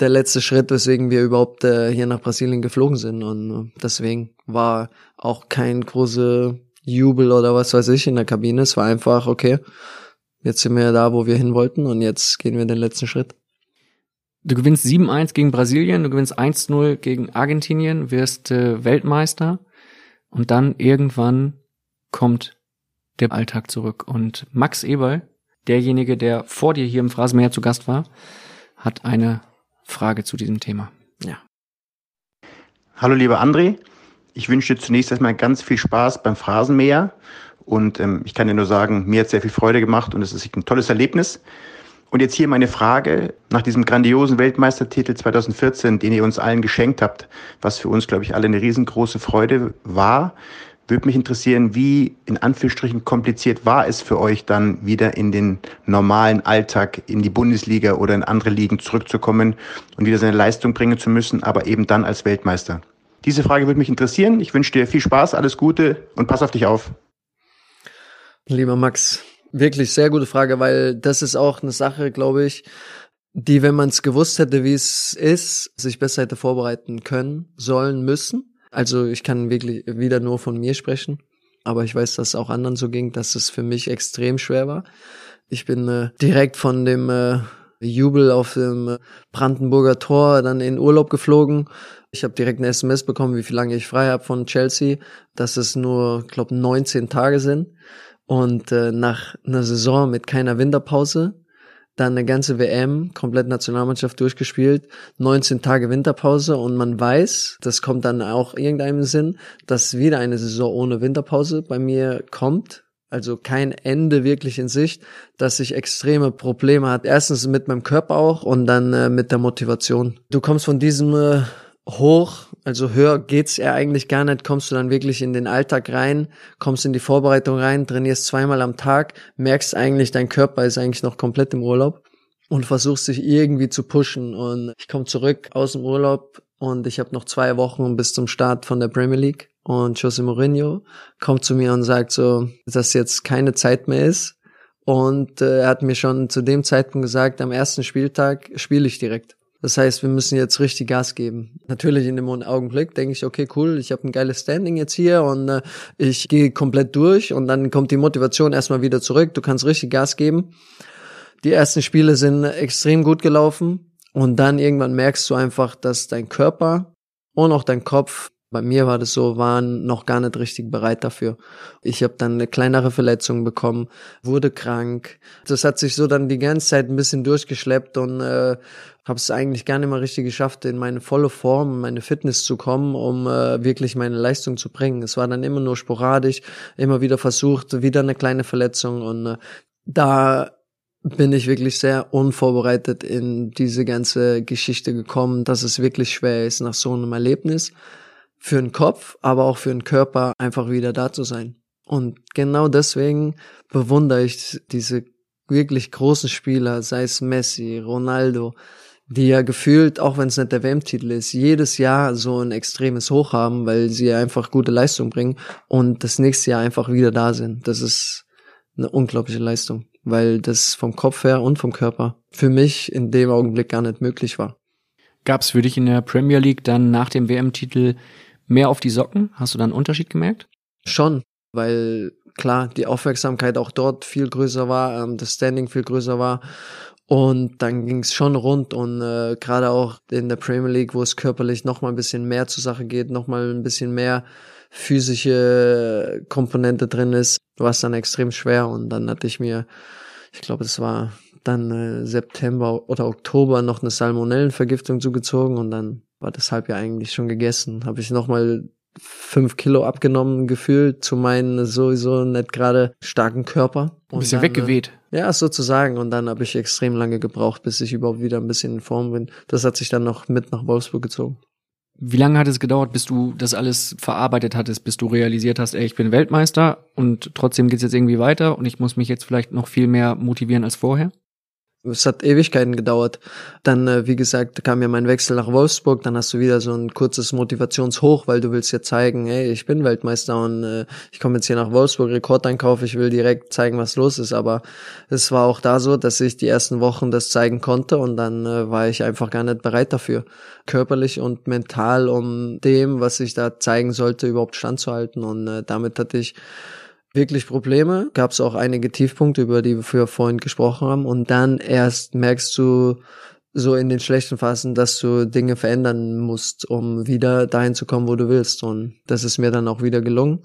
der letzte Schritt, weswegen wir überhaupt äh, hier nach Brasilien geflogen sind. Und äh, deswegen war auch kein großer Jubel oder was weiß ich in der Kabine. Es war einfach, okay, jetzt sind wir da, wo wir hin wollten und jetzt gehen wir den letzten Schritt. Du gewinnst 7-1 gegen Brasilien, du gewinnst 1-0 gegen Argentinien, wirst äh, Weltmeister und dann irgendwann kommt der Alltag zurück. Und Max Eberl, derjenige, der vor dir hier im Phrasenmäher zu Gast war, hat eine Frage zu diesem Thema. Hallo lieber André, ich wünsche dir zunächst erstmal ganz viel Spaß beim Phrasenmäher und ähm, ich kann dir nur sagen, mir hat sehr viel Freude gemacht und es ist ein tolles Erlebnis. Und jetzt hier meine Frage nach diesem grandiosen Weltmeistertitel 2014, den ihr uns allen geschenkt habt, was für uns, glaube ich, alle eine riesengroße Freude war, würde mich interessieren, wie in Anführungsstrichen kompliziert war es für euch dann wieder in den normalen Alltag, in die Bundesliga oder in andere Ligen zurückzukommen und wieder seine Leistung bringen zu müssen, aber eben dann als Weltmeister. Diese Frage würde mich interessieren. Ich wünsche dir viel Spaß, alles Gute und pass auf dich auf. Lieber Max, Wirklich sehr gute Frage, weil das ist auch eine Sache, glaube ich, die, wenn man es gewusst hätte, wie es ist, sich besser hätte vorbereiten können, sollen, müssen. Also ich kann wirklich wieder nur von mir sprechen, aber ich weiß, dass es auch anderen so ging, dass es für mich extrem schwer war. Ich bin äh, direkt von dem äh, Jubel auf dem äh, Brandenburger Tor dann in Urlaub geflogen. Ich habe direkt eine SMS bekommen, wie viel lange ich frei habe von Chelsea, dass es nur, glaube 19 Tage sind. Und äh, nach einer Saison mit keiner Winterpause, dann eine ganze WM, komplett Nationalmannschaft durchgespielt, 19 Tage Winterpause und man weiß, das kommt dann auch irgendeinem Sinn, dass wieder eine Saison ohne Winterpause bei mir kommt, also kein Ende wirklich in Sicht, dass ich extreme Probleme hat. Erstens mit meinem Körper auch und dann äh, mit der Motivation. Du kommst von diesem äh, hoch, also höher geht's ja eigentlich gar nicht, kommst du dann wirklich in den Alltag rein, kommst in die Vorbereitung rein, trainierst zweimal am Tag, merkst eigentlich, dein Körper ist eigentlich noch komplett im Urlaub und versuchst dich irgendwie zu pushen und ich komme zurück aus dem Urlaub und ich habe noch zwei Wochen bis zum Start von der Premier League und Jose Mourinho kommt zu mir und sagt so, dass jetzt keine Zeit mehr ist. Und äh, er hat mir schon zu dem Zeitpunkt gesagt, am ersten Spieltag spiele ich direkt. Das heißt, wir müssen jetzt richtig Gas geben. Natürlich in dem Augenblick denke ich, okay, cool, ich habe ein geiles Standing jetzt hier und äh, ich gehe komplett durch und dann kommt die Motivation erstmal wieder zurück. Du kannst richtig Gas geben. Die ersten Spiele sind extrem gut gelaufen und dann irgendwann merkst du einfach, dass dein Körper und auch dein Kopf bei mir war das so, waren noch gar nicht richtig bereit dafür. Ich habe dann eine kleinere Verletzung bekommen, wurde krank. Das hat sich so dann die ganze Zeit ein bisschen durchgeschleppt und äh, habe es eigentlich gar nicht mehr richtig geschafft, in meine volle Form, meine Fitness zu kommen, um äh, wirklich meine Leistung zu bringen. Es war dann immer nur sporadisch, immer wieder versucht, wieder eine kleine Verletzung und äh, da bin ich wirklich sehr unvorbereitet in diese ganze Geschichte gekommen, dass es wirklich schwer ist nach so einem Erlebnis für den Kopf, aber auch für den Körper einfach wieder da zu sein. Und genau deswegen bewundere ich diese wirklich großen Spieler, sei es Messi, Ronaldo, die ja gefühlt, auch wenn es nicht der WM-Titel ist, jedes Jahr so ein extremes Hoch haben, weil sie einfach gute Leistung bringen und das nächste Jahr einfach wieder da sind. Das ist eine unglaubliche Leistung, weil das vom Kopf her und vom Körper für mich in dem Augenblick gar nicht möglich war. Gab es für dich in der Premier League dann nach dem WM-Titel mehr auf die Socken? Hast du da einen Unterschied gemerkt? Schon, weil klar, die Aufmerksamkeit auch dort viel größer war, ähm, das Standing viel größer war. Und dann ging es schon rund und äh, gerade auch in der Premier League, wo es körperlich noch mal ein bisschen mehr zur Sache geht, noch mal ein bisschen mehr physische Komponente drin ist, war es dann extrem schwer. Und dann hatte ich mir, ich glaube, es war dann äh, September oder Oktober noch eine Salmonellenvergiftung zugezogen und dann war deshalb ja eigentlich schon gegessen. Habe ich nochmal fünf Kilo abgenommen gefühlt zu meinem sowieso nicht gerade starken Körper. Ein bisschen dann, weggeweht. Äh, ja, sozusagen. Und dann habe ich extrem lange gebraucht, bis ich überhaupt wieder ein bisschen in Form bin. Das hat sich dann noch mit nach Wolfsburg gezogen. Wie lange hat es gedauert, bis du das alles verarbeitet hattest, bis du realisiert hast, ey, ich bin Weltmeister und trotzdem geht's jetzt irgendwie weiter und ich muss mich jetzt vielleicht noch viel mehr motivieren als vorher? Es hat Ewigkeiten gedauert. Dann, äh, wie gesagt, kam ja mein Wechsel nach Wolfsburg. Dann hast du wieder so ein kurzes Motivationshoch, weil du willst ja zeigen, hey, ich bin Weltmeister und äh, ich komme jetzt hier nach Wolfsburg, Rekordeinkauf, ich will direkt zeigen, was los ist. Aber es war auch da so, dass ich die ersten Wochen das zeigen konnte und dann äh, war ich einfach gar nicht bereit dafür. Körperlich und mental, um dem, was ich da zeigen sollte, überhaupt standzuhalten. Und äh, damit hatte ich wirklich Probleme. Gab es auch einige Tiefpunkte, über die wir vorhin gesprochen haben. Und dann erst merkst du so in den schlechten Phasen, dass du Dinge verändern musst, um wieder dahin zu kommen, wo du willst. Und das ist mir dann auch wieder gelungen.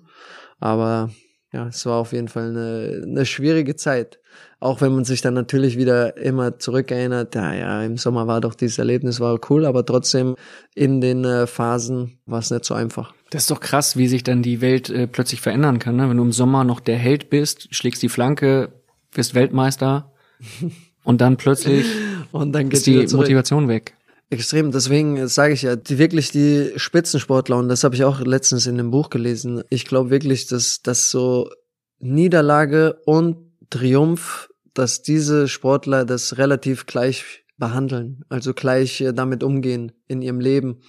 Aber ja, es war auf jeden Fall eine, eine schwierige Zeit. Auch wenn man sich dann natürlich wieder immer zurückerinnert, ja, ja, im Sommer war doch dieses Erlebnis, war cool, aber trotzdem in den äh, Phasen war es nicht so einfach. Das ist doch krass, wie sich dann die Welt äh, plötzlich verändern kann. Ne? Wenn du im Sommer noch der Held bist, schlägst die Flanke, wirst Weltmeister und dann plötzlich und dann ist die Motivation weg. Extrem, deswegen sage ich ja, die wirklich die Spitzensportler, und das habe ich auch letztens in dem Buch gelesen, ich glaube wirklich, dass, dass so Niederlage und Triumph, dass diese Sportler das relativ gleich behandeln, also gleich äh, damit umgehen in ihrem Leben,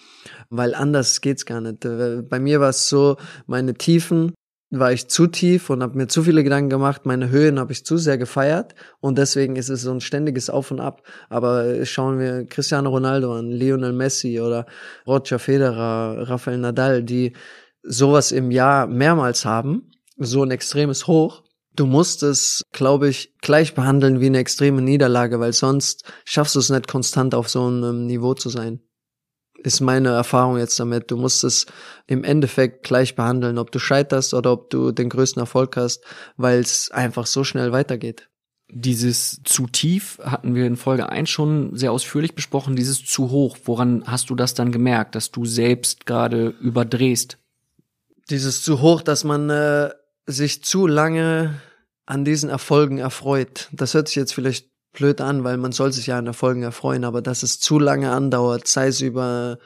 weil anders geht's gar nicht. Äh, bei mir war es so, meine Tiefen war ich zu tief und habe mir zu viele Gedanken gemacht. Meine Höhen habe ich zu sehr gefeiert und deswegen ist es so ein ständiges Auf und Ab. Aber schauen wir Cristiano Ronaldo an, Lionel Messi oder Roger Federer, Rafael Nadal, die sowas im Jahr mehrmals haben, so ein extremes Hoch. Du musst es, glaube ich, gleich behandeln wie eine extreme Niederlage, weil sonst schaffst du es nicht konstant auf so einem Niveau zu sein ist meine Erfahrung jetzt damit. Du musst es im Endeffekt gleich behandeln, ob du scheiterst oder ob du den größten Erfolg hast, weil es einfach so schnell weitergeht. Dieses zu tief hatten wir in Folge 1 schon sehr ausführlich besprochen, dieses zu hoch. Woran hast du das dann gemerkt, dass du selbst gerade überdrehst? Dieses zu hoch, dass man äh, sich zu lange an diesen Erfolgen erfreut. Das hört sich jetzt vielleicht blöd an, weil man soll sich ja an Erfolgen erfreuen, aber dass es zu lange andauert, sei es über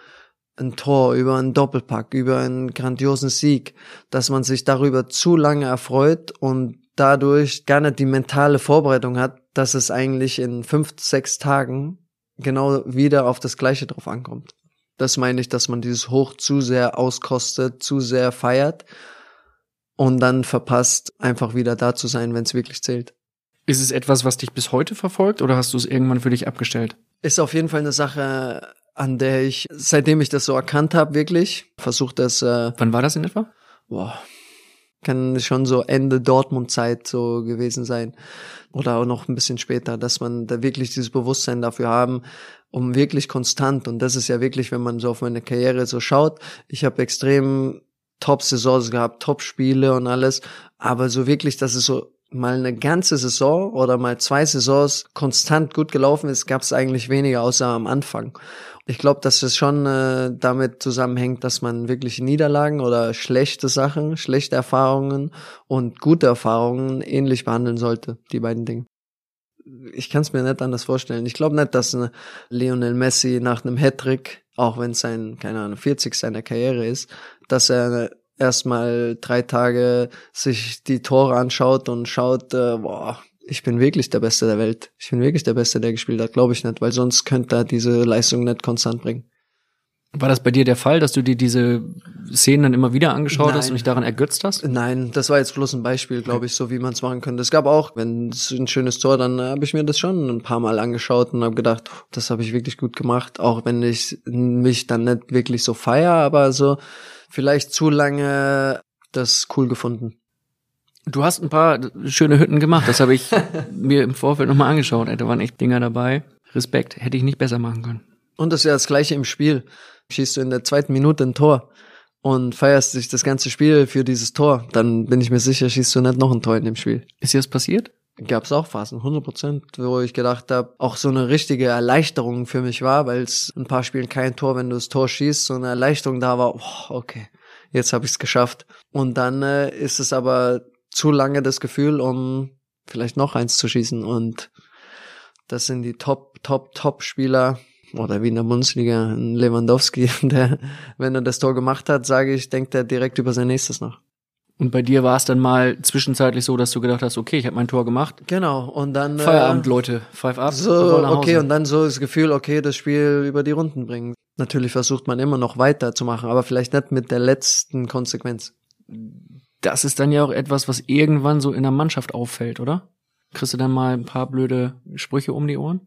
ein Tor, über einen Doppelpack, über einen grandiosen Sieg, dass man sich darüber zu lange erfreut und dadurch gar nicht die mentale Vorbereitung hat, dass es eigentlich in fünf, sechs Tagen genau wieder auf das Gleiche drauf ankommt. Das meine ich, dass man dieses Hoch zu sehr auskostet, zu sehr feiert und dann verpasst, einfach wieder da zu sein, wenn es wirklich zählt. Ist es etwas, was dich bis heute verfolgt oder hast du es irgendwann für dich abgestellt? Ist auf jeden Fall eine Sache, an der ich, seitdem ich das so erkannt habe, wirklich, versucht das. Äh, Wann war das in etwa? Boah, kann schon so Ende Dortmund-Zeit so gewesen sein. Oder auch noch ein bisschen später, dass man da wirklich dieses Bewusstsein dafür haben, um wirklich konstant, und das ist ja wirklich, wenn man so auf meine Karriere so schaut, ich habe extrem Top-Saisons gehabt, Top-Spiele und alles, aber so wirklich, dass es so mal eine ganze Saison oder mal zwei Saisons konstant gut gelaufen ist, gab es eigentlich weniger, außer am Anfang. Ich glaube, dass es schon äh, damit zusammenhängt, dass man wirklich Niederlagen oder schlechte Sachen, schlechte Erfahrungen und gute Erfahrungen ähnlich behandeln sollte, die beiden Dinge. Ich kann es mir nicht anders vorstellen. Ich glaube nicht, dass eine Lionel Messi nach einem Hattrick, auch wenn es sein, keine Ahnung, 40 seiner Karriere ist, dass er erstmal drei Tage sich die Tore anschaut und schaut, äh, boah, ich bin wirklich der Beste der Welt. Ich bin wirklich der Beste, der gespielt hat, glaube ich nicht, weil sonst könnte er diese Leistung nicht konstant bringen. War das bei dir der Fall, dass du dir diese Szenen dann immer wieder angeschaut Nein. hast und dich daran ergötzt hast? Nein, das war jetzt bloß ein Beispiel, glaube ich, so wie man es machen könnte. Es gab auch, wenn es ein schönes Tor, dann äh, habe ich mir das schon ein paar Mal angeschaut und habe gedacht, das habe ich wirklich gut gemacht, auch wenn ich mich dann nicht wirklich so feier, aber so vielleicht zu lange das cool gefunden. Du hast ein paar schöne Hütten gemacht, das habe ich mir im Vorfeld nochmal angeschaut. Da waren echt Dinger dabei. Respekt, hätte ich nicht besser machen können. Und das ist ja das gleiche im Spiel. Schießt du in der zweiten Minute ein Tor und feierst sich das ganze Spiel für dieses Tor, dann bin ich mir sicher, schießt du nicht noch ein Tor in dem Spiel. Ist dir das passiert? Gab es auch Phasen, 100 Prozent, wo ich gedacht habe, auch so eine richtige Erleichterung für mich war, weil es ein paar Spielen kein Tor, wenn du das Tor schießt, so eine Erleichterung da war, oh, okay, jetzt habe ich es geschafft. Und dann äh, ist es aber zu lange das Gefühl, um vielleicht noch eins zu schießen. Und das sind die Top, Top, Top-Spieler oder wie in der Bundesliga, Lewandowski, der, wenn er das Tor gemacht hat, sage ich, denkt er direkt über sein nächstes nach. Und bei dir war es dann mal zwischenzeitlich so, dass du gedacht hast, okay, ich habe mein Tor gemacht. Genau, und dann Feierabend, äh, Leute, five up. So, okay, und dann so das Gefühl, okay, das Spiel über die Runden bringen. Natürlich versucht man immer noch weiterzumachen, aber vielleicht nicht mit der letzten Konsequenz. Das ist dann ja auch etwas, was irgendwann so in der Mannschaft auffällt, oder? Kriegst du dann mal ein paar blöde Sprüche um die Ohren?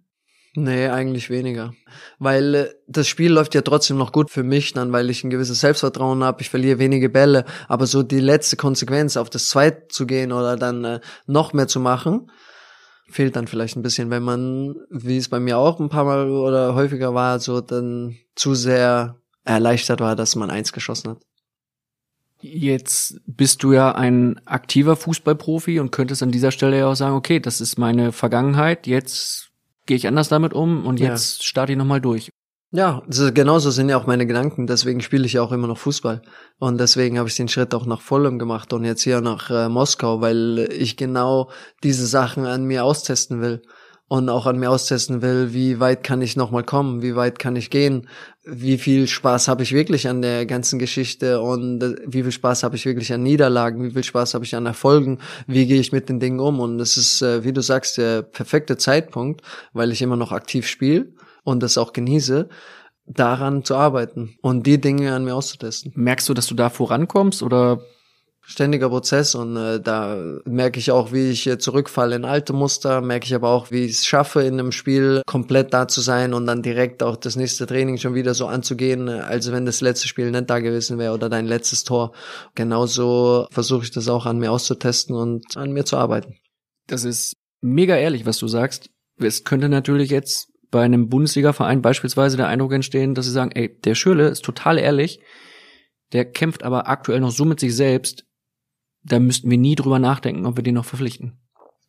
Nee, eigentlich weniger. Weil äh, das Spiel läuft ja trotzdem noch gut für mich dann, weil ich ein gewisses Selbstvertrauen habe, ich verliere wenige Bälle, aber so die letzte Konsequenz auf das Zweit zu gehen oder dann äh, noch mehr zu machen, fehlt dann vielleicht ein bisschen, wenn man, wie es bei mir auch ein paar Mal oder häufiger war, so dann zu sehr erleichtert war, dass man eins geschossen hat. Jetzt bist du ja ein aktiver Fußballprofi und könntest an dieser Stelle ja auch sagen, okay, das ist meine Vergangenheit, jetzt gehe ich anders damit um und jetzt ja. starte ich nochmal durch. Ja, genauso sind ja auch meine Gedanken. Deswegen spiele ich ja auch immer noch Fußball. Und deswegen habe ich den Schritt auch nach Fulham gemacht und jetzt hier nach äh, Moskau, weil ich genau diese Sachen an mir austesten will und auch an mir austesten will, wie weit kann ich nochmal kommen, wie weit kann ich gehen, wie viel Spaß habe ich wirklich an der ganzen Geschichte und äh, wie viel Spaß habe ich wirklich an Niederlagen, wie viel Spaß habe ich an Erfolgen, wie gehe ich mit den Dingen um und das ist, äh, wie du sagst, der perfekte Zeitpunkt, weil ich immer noch aktiv spiele und das auch genieße, daran zu arbeiten und die Dinge an mir auszutesten. Merkst du, dass du da vorankommst oder ständiger Prozess und äh, da merke ich auch, wie ich äh, zurückfalle in alte Muster, merke ich aber auch, wie ich es schaffe, in einem Spiel komplett da zu sein und dann direkt auch das nächste Training schon wieder so anzugehen, äh, als wenn das letzte Spiel nicht da gewesen wäre oder dein letztes Tor. Genauso versuche ich das auch an mir auszutesten und an mir zu arbeiten. Das ist mega ehrlich, was du sagst. Es könnte natürlich jetzt bei einem Bundesliga-Verein beispielsweise der Eindruck entstehen, dass sie sagen, ey, der Schürle ist total ehrlich, der kämpft aber aktuell noch so mit sich selbst, da müssten wir nie drüber nachdenken, ob wir den noch verpflichten.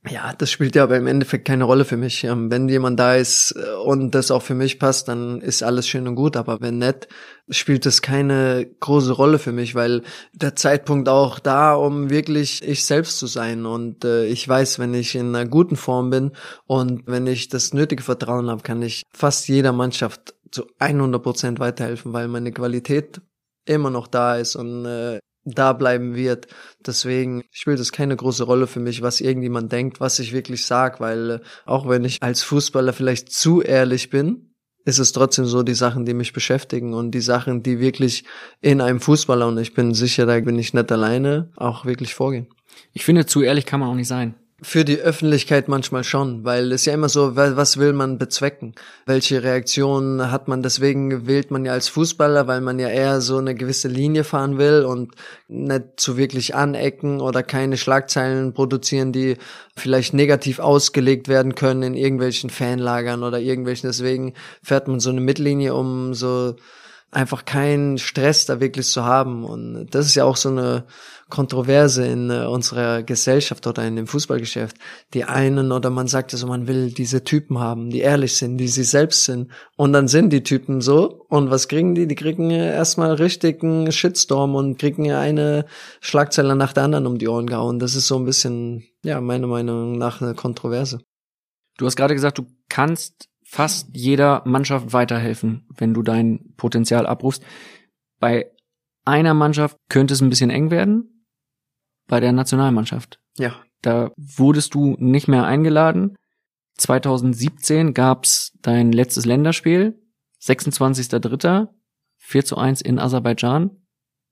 Ja, das spielt ja aber im Endeffekt keine Rolle für mich. Ähm, wenn jemand da ist äh, und das auch für mich passt, dann ist alles schön und gut. Aber wenn nicht, spielt das keine große Rolle für mich, weil der Zeitpunkt auch da, um wirklich ich selbst zu sein. Und äh, ich weiß, wenn ich in einer guten Form bin und wenn ich das nötige Vertrauen habe, kann ich fast jeder Mannschaft zu 100 Prozent weiterhelfen, weil meine Qualität immer noch da ist und äh, da bleiben wird. Deswegen spielt es keine große Rolle für mich, was irgendjemand denkt, was ich wirklich sag, weil äh, auch wenn ich als Fußballer vielleicht zu ehrlich bin, ist es trotzdem so die Sachen, die mich beschäftigen und die Sachen, die wirklich in einem Fußballer, und ich bin sicher, da bin ich nicht alleine, auch wirklich vorgehen. Ich finde, zu ehrlich kann man auch nicht sein. Für die Öffentlichkeit manchmal schon, weil es ja immer so, was will man bezwecken? Welche Reaktion hat man? Deswegen wählt man ja als Fußballer, weil man ja eher so eine gewisse Linie fahren will und nicht zu wirklich anecken oder keine Schlagzeilen produzieren, die vielleicht negativ ausgelegt werden können in irgendwelchen Fanlagern oder irgendwelchen. Deswegen fährt man so eine Mittellinie, um so einfach keinen Stress da wirklich zu haben. Und das ist ja auch so eine Kontroverse in äh, unserer Gesellschaft oder in dem Fußballgeschäft. Die einen oder man sagt also, man will diese Typen haben, die ehrlich sind, die sie selbst sind. Und dann sind die Typen so. Und was kriegen die? Die kriegen erstmal richtigen Shitstorm und kriegen eine Schlagzeile nach der anderen um die Ohren gehauen. Das ist so ein bisschen, ja, meiner Meinung nach eine Kontroverse. Du hast gerade gesagt, du kannst fast jeder Mannschaft weiterhelfen, wenn du dein Potenzial abrufst. Bei einer Mannschaft könnte es ein bisschen eng werden, bei der Nationalmannschaft. Ja. Da wurdest du nicht mehr eingeladen. 2017 gab's dein letztes Länderspiel, 26.03., 4 zu 1 in Aserbaidschan.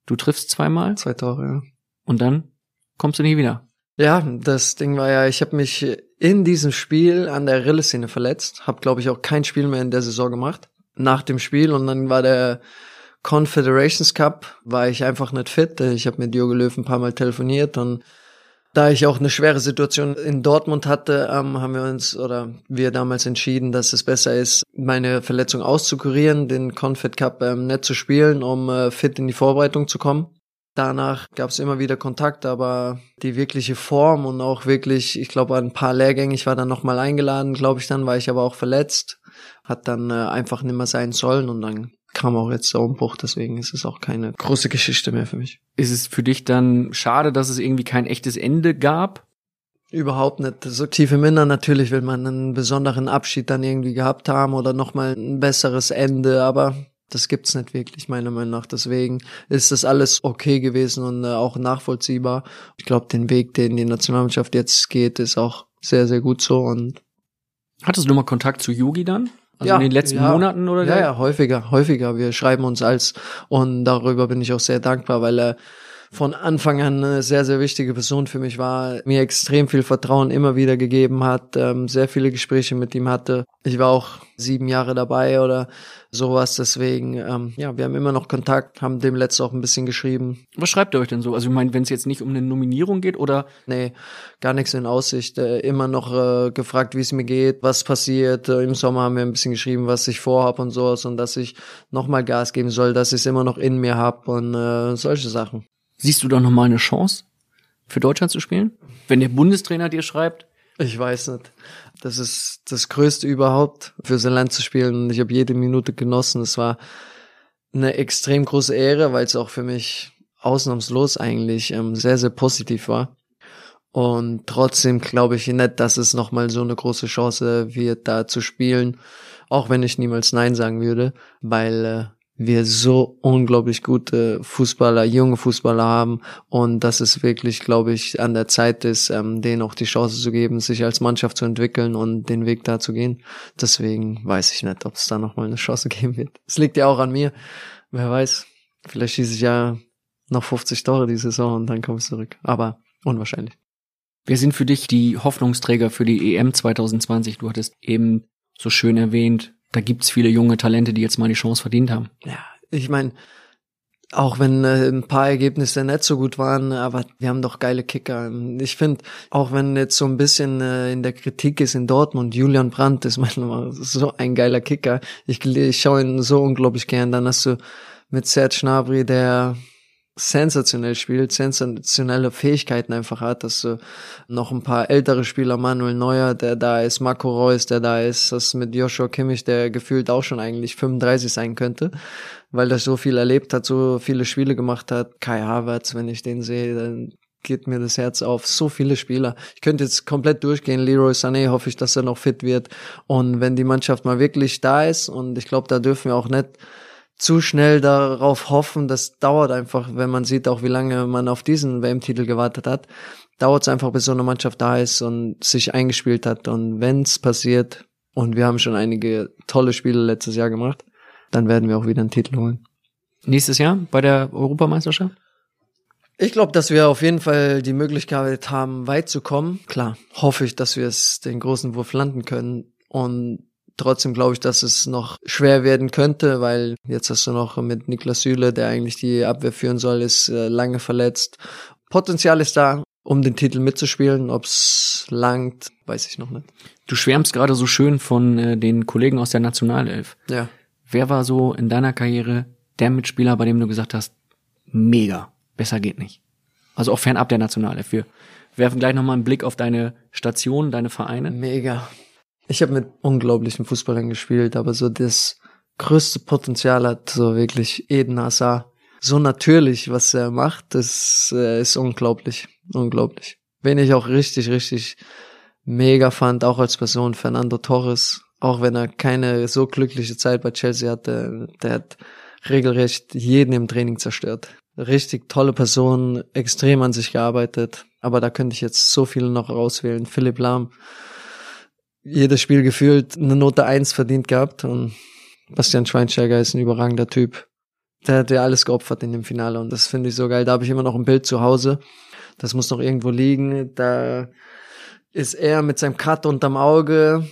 Du triffst zweimal. Zwei Tore, ja. Und dann kommst du nie wieder. Ja, das Ding war ja, ich habe mich in diesem Spiel an der Rilleszene verletzt, habe glaube ich auch kein Spiel mehr in der Saison gemacht. Nach dem Spiel und dann war der Confederations Cup war ich einfach nicht fit. Ich habe mit Jogi Löw ein paar Mal telefoniert und da ich auch eine schwere Situation in Dortmund hatte, ähm, haben wir uns oder wir damals entschieden, dass es besser ist, meine Verletzung auszukurieren, den Confed Cup ähm, nicht zu spielen, um äh, fit in die Vorbereitung zu kommen. Danach gab es immer wieder Kontakt, aber die wirkliche Form und auch wirklich, ich glaube, ein paar Lehrgänge, ich war dann nochmal eingeladen, glaube ich dann, war ich aber auch verletzt, hat dann äh, einfach nicht mehr sein sollen und dann kam auch jetzt der Umbruch, deswegen ist es auch keine große Geschichte mehr für mich. Ist es für dich dann schade, dass es irgendwie kein echtes Ende gab? Überhaupt nicht. So tiefe Minder, natürlich will man einen besonderen Abschied dann irgendwie gehabt haben oder nochmal ein besseres Ende, aber das gibt's nicht wirklich, meiner Meinung nach. Deswegen ist das alles okay gewesen und äh, auch nachvollziehbar. Ich glaube, den Weg, den die Nationalmannschaft jetzt geht, ist auch sehr, sehr gut so und Hattest du mal Kontakt zu Yugi dann? Also Ja, in den letzten ja. Monaten oder Ja, ja, häufiger, häufiger. Wir schreiben uns als und darüber bin ich auch sehr dankbar, weil er von Anfang an eine sehr, sehr wichtige Person für mich war, mir extrem viel Vertrauen immer wieder gegeben hat, ähm, sehr viele Gespräche mit ihm hatte. Ich war auch sieben Jahre dabei oder sowas, deswegen, ähm, ja, wir haben immer noch Kontakt, haben dem letzten auch ein bisschen geschrieben. Was schreibt ihr euch denn so? Also ich meine, wenn es jetzt nicht um eine Nominierung geht oder Nee, gar nichts in Aussicht. Äh, immer noch äh, gefragt, wie es mir geht, was passiert. Äh, Im Sommer haben wir ein bisschen geschrieben, was ich vorhab und sowas und dass ich nochmal Gas geben soll, dass ich es immer noch in mir hab und äh, solche Sachen. Siehst du da noch mal eine Chance für Deutschland zu spielen? Wenn der Bundestrainer dir schreibt, Ich weiß nicht. Das ist das Größte überhaupt, für sein Land zu spielen. Ich habe jede Minute genossen. Es war eine extrem große Ehre, weil es auch für mich ausnahmslos eigentlich ähm, sehr, sehr positiv war. Und trotzdem glaube ich nicht, dass es nochmal so eine große Chance wird, da zu spielen. Auch wenn ich niemals Nein sagen würde, weil äh, wir so unglaublich gute Fußballer, junge Fußballer haben und dass es wirklich, glaube ich, an der Zeit ist, ähm, denen auch die Chance zu geben, sich als Mannschaft zu entwickeln und den Weg da zu gehen. Deswegen weiß ich nicht, ob es da nochmal eine Chance geben wird. Es liegt ja auch an mir. Wer weiß, vielleicht schieße ich ja noch 50 Tore die Saison und dann kommst du zurück. Aber unwahrscheinlich. Wer sind für dich die Hoffnungsträger für die EM 2020? Du hattest eben so schön erwähnt, da gibt's viele junge Talente, die jetzt mal die Chance verdient haben. Ja, ich meine, auch wenn äh, ein paar Ergebnisse nicht so gut waren, aber wir haben doch geile Kicker. Ich finde, auch wenn jetzt so ein bisschen äh, in der Kritik ist in Dortmund, Julian Brandt ist manchmal so ein geiler Kicker. Ich, ich schaue ihn so unglaublich gern. Dann hast du mit Serge Gnabry, der sensationell spielt, sensationelle Fähigkeiten einfach hat, dass du noch ein paar ältere Spieler, Manuel Neuer, der da ist, Marco Reus, der da ist, das mit Joshua Kimmich, der gefühlt auch schon eigentlich 35 sein könnte, weil er so viel erlebt hat, so viele Spiele gemacht hat. Kai Havertz, wenn ich den sehe, dann geht mir das Herz auf. So viele Spieler. Ich könnte jetzt komplett durchgehen. Leroy Sané hoffe ich, dass er noch fit wird. Und wenn die Mannschaft mal wirklich da ist, und ich glaube, da dürfen wir auch nicht zu schnell darauf hoffen, das dauert einfach, wenn man sieht auch, wie lange man auf diesen WM-Titel gewartet hat, dauert es einfach, bis so eine Mannschaft da ist und sich eingespielt hat. Und wenn es passiert, und wir haben schon einige tolle Spiele letztes Jahr gemacht, dann werden wir auch wieder einen Titel holen. Nächstes Jahr bei der Europameisterschaft? Ich glaube, dass wir auf jeden Fall die Möglichkeit haben, weit zu kommen. Klar, hoffe ich, dass wir es den großen Wurf landen können. Und Trotzdem glaube ich, dass es noch schwer werden könnte, weil jetzt hast du noch mit Niklas Süle, der eigentlich die Abwehr führen soll, ist äh, lange verletzt. Potenzial ist da, um den Titel mitzuspielen. Ob's langt, weiß ich noch nicht. Du schwärmst gerade so schön von äh, den Kollegen aus der Nationalelf. Ja. Wer war so in deiner Karriere der Mitspieler, bei dem du gesagt hast, mega, besser geht nicht? Also auch fernab der Nationalelf. Wir werfen gleich nochmal einen Blick auf deine Station, deine Vereine. Mega. Ich habe mit unglaublichen Fußballern gespielt, aber so das größte Potenzial hat so wirklich Eden Hazard. So natürlich, was er macht, das äh, ist unglaublich, unglaublich. Wen ich auch richtig, richtig mega fand, auch als Person, Fernando Torres, auch wenn er keine so glückliche Zeit bei Chelsea hatte, der hat regelrecht jeden im Training zerstört. Richtig tolle Person, extrem an sich gearbeitet, aber da könnte ich jetzt so viele noch rauswählen. Philipp Lahm, jedes Spiel gefühlt eine Note eins verdient gehabt und Bastian Schweinsteiger ist ein überragender Typ. Der hat ja alles geopfert in dem Finale und das finde ich so geil. Da habe ich immer noch ein Bild zu Hause. Das muss noch irgendwo liegen. Da ist er mit seinem Cut unterm Auge